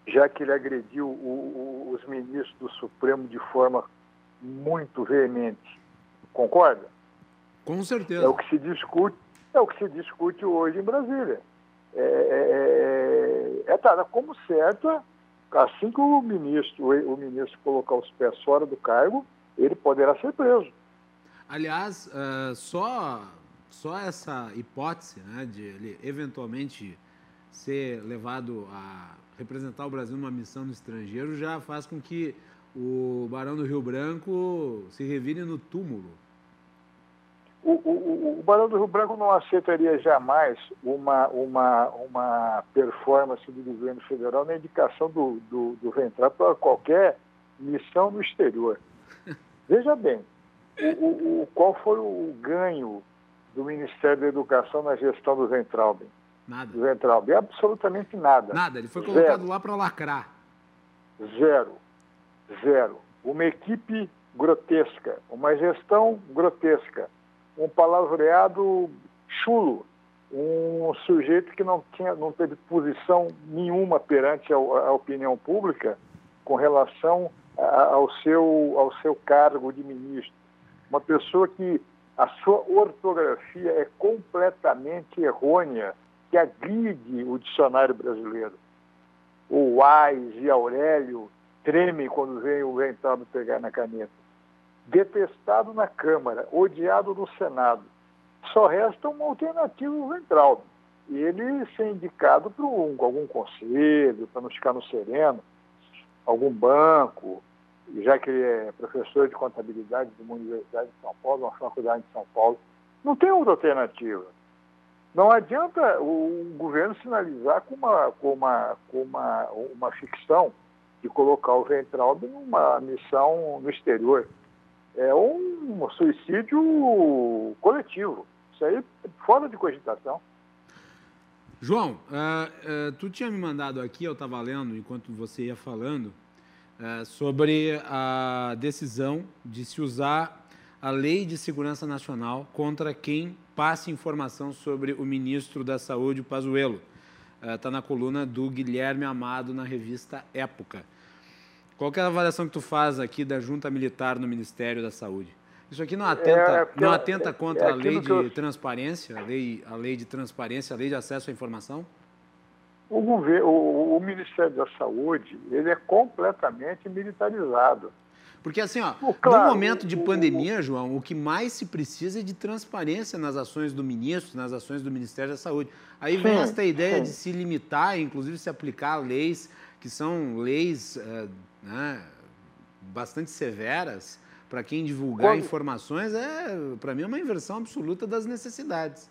Já que ele agrediu o, o, os ministros do Supremo de forma muito veemente. Concorda? Com certeza. É o que se discute é o que se discute hoje em Brasília. É, é, é, é dada como certa, assim que o ministro, o ministro colocar os pés fora do cargo, ele poderá ser preso. Aliás, uh, só, só essa hipótese né, de ele eventualmente ser levado a representar o Brasil numa missão no estrangeiro já faz com que o Barão do Rio Branco se revire no túmulo o, o, o Barão do Rio Branco não aceitaria jamais uma, uma, uma performance do governo federal na indicação do, do, do Ventral para qualquer missão no exterior. Veja bem, o, o, qual foi o ganho do Ministério da Educação na gestão do Ventralben? Nada. Do Ventralben? Absolutamente nada. Nada, ele foi colocado Zero. lá para lacrar. Zero. Zero. Uma equipe grotesca, uma gestão grotesca um palavreado chulo, um sujeito que não, tinha, não teve posição nenhuma perante a, a opinião pública com relação a, ao, seu, ao seu cargo de ministro. Uma pessoa que a sua ortografia é completamente errônea, que agride o dicionário brasileiro. O Wise e Aurélio tremem quando vem o ventado pegar na caneta detestado na Câmara, odiado no Senado. Só resta uma alternativa ventral. E ele ser indicado para um, algum conselho, para não ficar no sereno, algum banco, já que ele é professor de contabilidade de uma universidade de São Paulo, uma faculdade de São Paulo. Não tem outra alternativa. Não adianta o governo sinalizar com uma, com uma, com uma, uma ficção de colocar o Ventralbe numa missão no exterior é um suicídio coletivo. Isso aí fora de cogitação. João, uh, uh, tu tinha me mandado aqui, eu estava lendo enquanto você ia falando, uh, é, sobre a decisão de se usar a Lei de Segurança Nacional contra quem passe informação sobre o ministro da Saúde, Pazuello. Está é, na coluna do Guilherme Amado na revista Época. Qual é a avaliação que tu faz aqui da junta militar no Ministério da Saúde? Isso aqui não atenta, é, não atenta contra é, a lei de eu... transparência, a lei, a lei de transparência, a lei de acesso à informação? O, governo, o, o Ministério da Saúde ele é completamente militarizado. Porque assim, ó, claro, no momento de pandemia, João, o que mais se precisa é de transparência nas ações do ministro, nas ações do Ministério da Saúde. Aí vem sim, esta ideia sim. de se limitar, inclusive se aplicar leis que são leis uh, né, bastante severas para quem divulgar Quando... informações, é para mim é uma inversão absoluta das necessidades.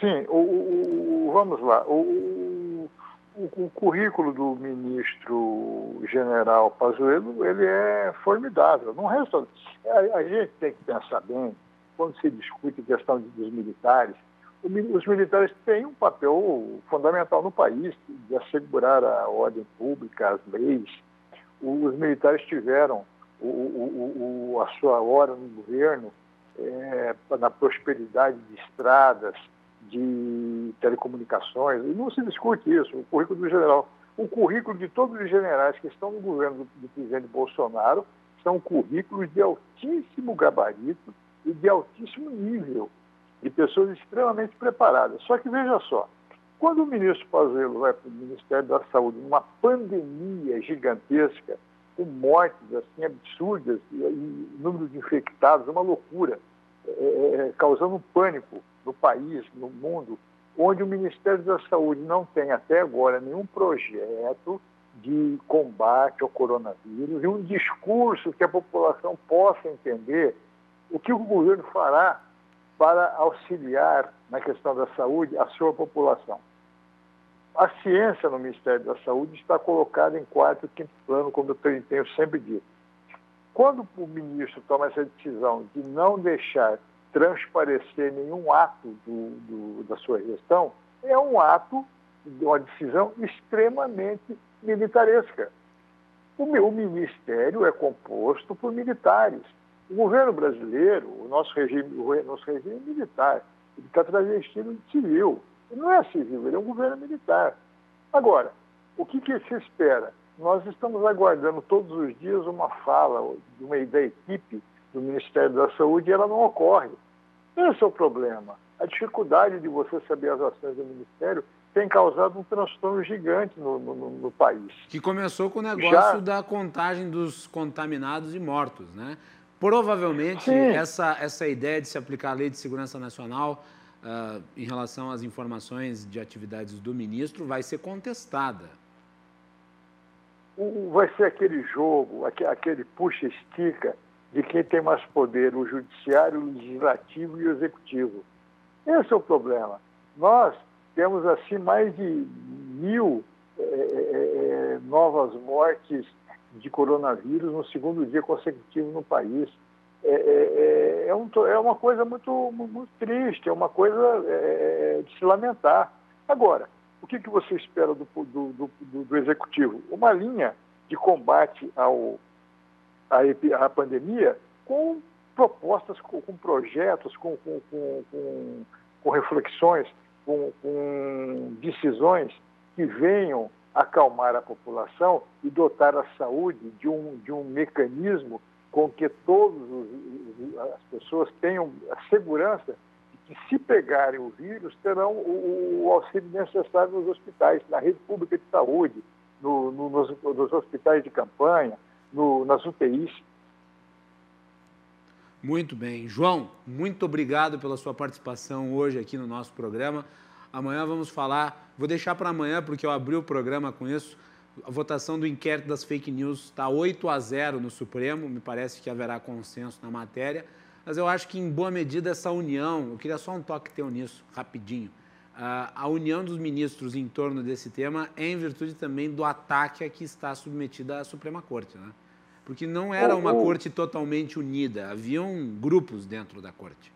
Sim, o, o vamos lá. O, o, o, currículo do ministro general Pazuello, ele é formidável. Não resta, a, a, gente tem que pensar bem, quando se discute a questão dos militares, os militares têm um papel fundamental no país, de assegurar a ordem pública, as leis. Os militares tiveram o, o, o, a sua hora no governo é, na prosperidade de estradas, de telecomunicações, e não se discute isso, o currículo do general. O currículo de todos os generais que estão no governo do, do presidente Bolsonaro são currículos de altíssimo gabarito e de altíssimo nível, de pessoas extremamente preparadas. Só que veja só, quando o ministro Pazuello vai para o Ministério da Saúde numa pandemia gigantesca, com mortes assim absurdas e, e número de infectados, uma loucura, é, é, é causando um pânico no país, no mundo, onde o Ministério da Saúde não tem até agora nenhum projeto de combate ao coronavírus e um discurso que a população possa entender o que o governo fará para auxiliar na questão da saúde a sua população. A ciência no Ministério da Saúde está colocada em quarto e quinto plano, como eu tenho sempre dito. Quando o ministro toma essa decisão de não deixar transparecer nenhum ato do, do, da sua gestão, é um ato, uma decisão extremamente militaresca. O meu ministério é composto por militares. O governo brasileiro, o nosso regime, o nosso regime militar, ele está travestido de civil. Ele não é civil, ele é um governo militar. Agora, o que, que se espera? Nós estamos aguardando todos os dias uma fala de uma, da equipe do Ministério da Saúde e ela não ocorre. Esse é o problema. A dificuldade de você saber as ações do Ministério tem causado um transtorno gigante no, no, no país. Que começou com o negócio Já... da contagem dos contaminados e mortos, né? Provavelmente essa, essa ideia de se aplicar a Lei de Segurança Nacional uh, em relação às informações de atividades do ministro vai ser contestada. Vai ser aquele jogo, aquele puxa-estica de quem tem mais poder, o judiciário, o legislativo e o executivo. Esse é o problema. Nós temos assim mais de mil é, é, novas mortes de coronavírus no segundo dia consecutivo no país é, é, é, um, é uma coisa muito, muito triste, é uma coisa é, de se lamentar. Agora, o que, que você espera do, do, do, do executivo? Uma linha de combate ao, à, à pandemia com propostas, com, com projetos, com, com, com, reflexões, com decisões que venham acalmar a população e dotar a saúde de um, de um mecanismo com que todas as pessoas tenham a segurança de que, se pegarem o vírus, terão o, o auxílio necessário nos hospitais, na rede pública de saúde, no, no, nos, nos, hospitais de campanha, no, nas UTIs. Muito bem. João, muito obrigado pela sua participação hoje aqui no nosso programa. Amanhã vamos falar, vou deixar para amanhã, porque eu abri o programa com isso. A votação do inquérito das fake news está 8 a 0 no Supremo, me parece que haverá consenso na matéria, mas eu acho que em boa medida essa união, eu queria só um toque teu nisso, rapidinho, a união dos ministros em torno desse tema é em virtude também do ataque a que está submetida a Suprema Corte, né? Porque não era uma corte totalmente unida, haviam grupos dentro da corte.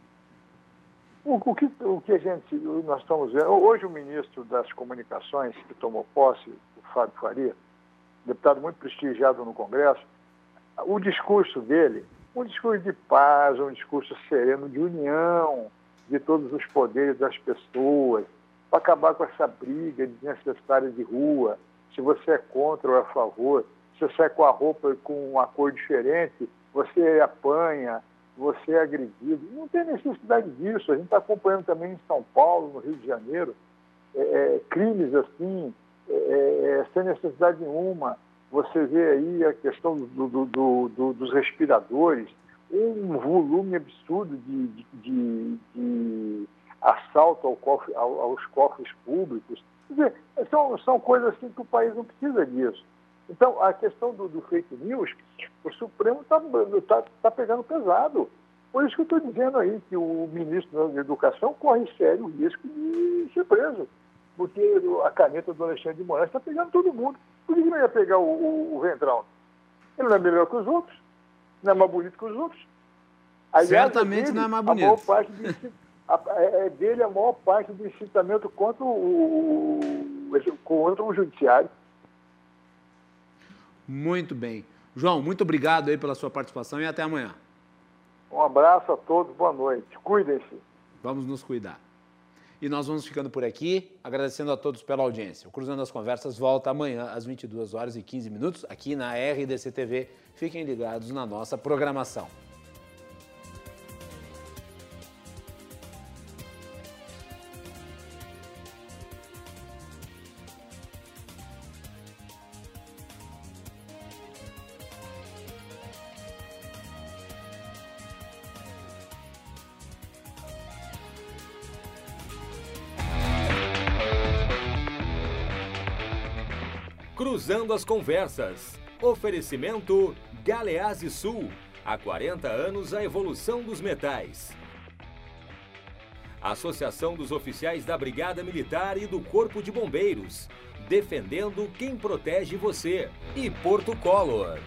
O, o, que, o que a gente, nós estamos vendo, hoje o ministro das Comunicações, que tomou posse, Fábio Faria, deputado muito prestigiado no Congresso, o discurso dele, um discurso de paz, um discurso sereno, de união de todos os poderes das pessoas, para acabar com essa briga desnecessária de rua, se você é contra ou a favor, se você sai com a roupa com uma cor diferente, você apanha, você é agredido. Não tem necessidade disso. A gente está acompanhando também em São Paulo, no Rio de Janeiro, é, é crimes assim, é, é, sem necessidade nenhuma. Você vê aí a questão do, do, do, dos respiradores, um volume absurdo de, de, de, de assalto ao cofre, aos cofres públicos. Quer dizer, são, são coisas assim que o país não precisa disso. Então, a questão do, do fake news, o Supremo está tá, tá pegando pesado. Por isso que eu estou dizendo aí que o ministro da Educação corre sério risco de ser preso. Porque a caneta do Alexandre de Moraes está pegando todo mundo. Por que não ia pegar o, o, o Ventrão? Ele não é melhor que os outros, não é mais bonito que os outros. Aliás, Certamente dele, não é mais bonito. A maior parte de, a, é, é dele a maior parte do incitamento contra o, contra o judiciário. Muito bem. João, muito obrigado aí pela sua participação e até amanhã. Um abraço a todos, boa noite. Cuidem-se. Vamos nos cuidar. E nós vamos ficando por aqui, agradecendo a todos pela audiência. O Cruzando as Conversas volta amanhã às 22 horas e 15 minutos aqui na RDC TV. Fiquem ligados na nossa programação. Cruzando as Conversas. Oferecimento Galeazzi Sul. Há 40 anos a evolução dos metais. Associação dos Oficiais da Brigada Militar e do Corpo de Bombeiros. Defendendo quem protege você. E Porto Color.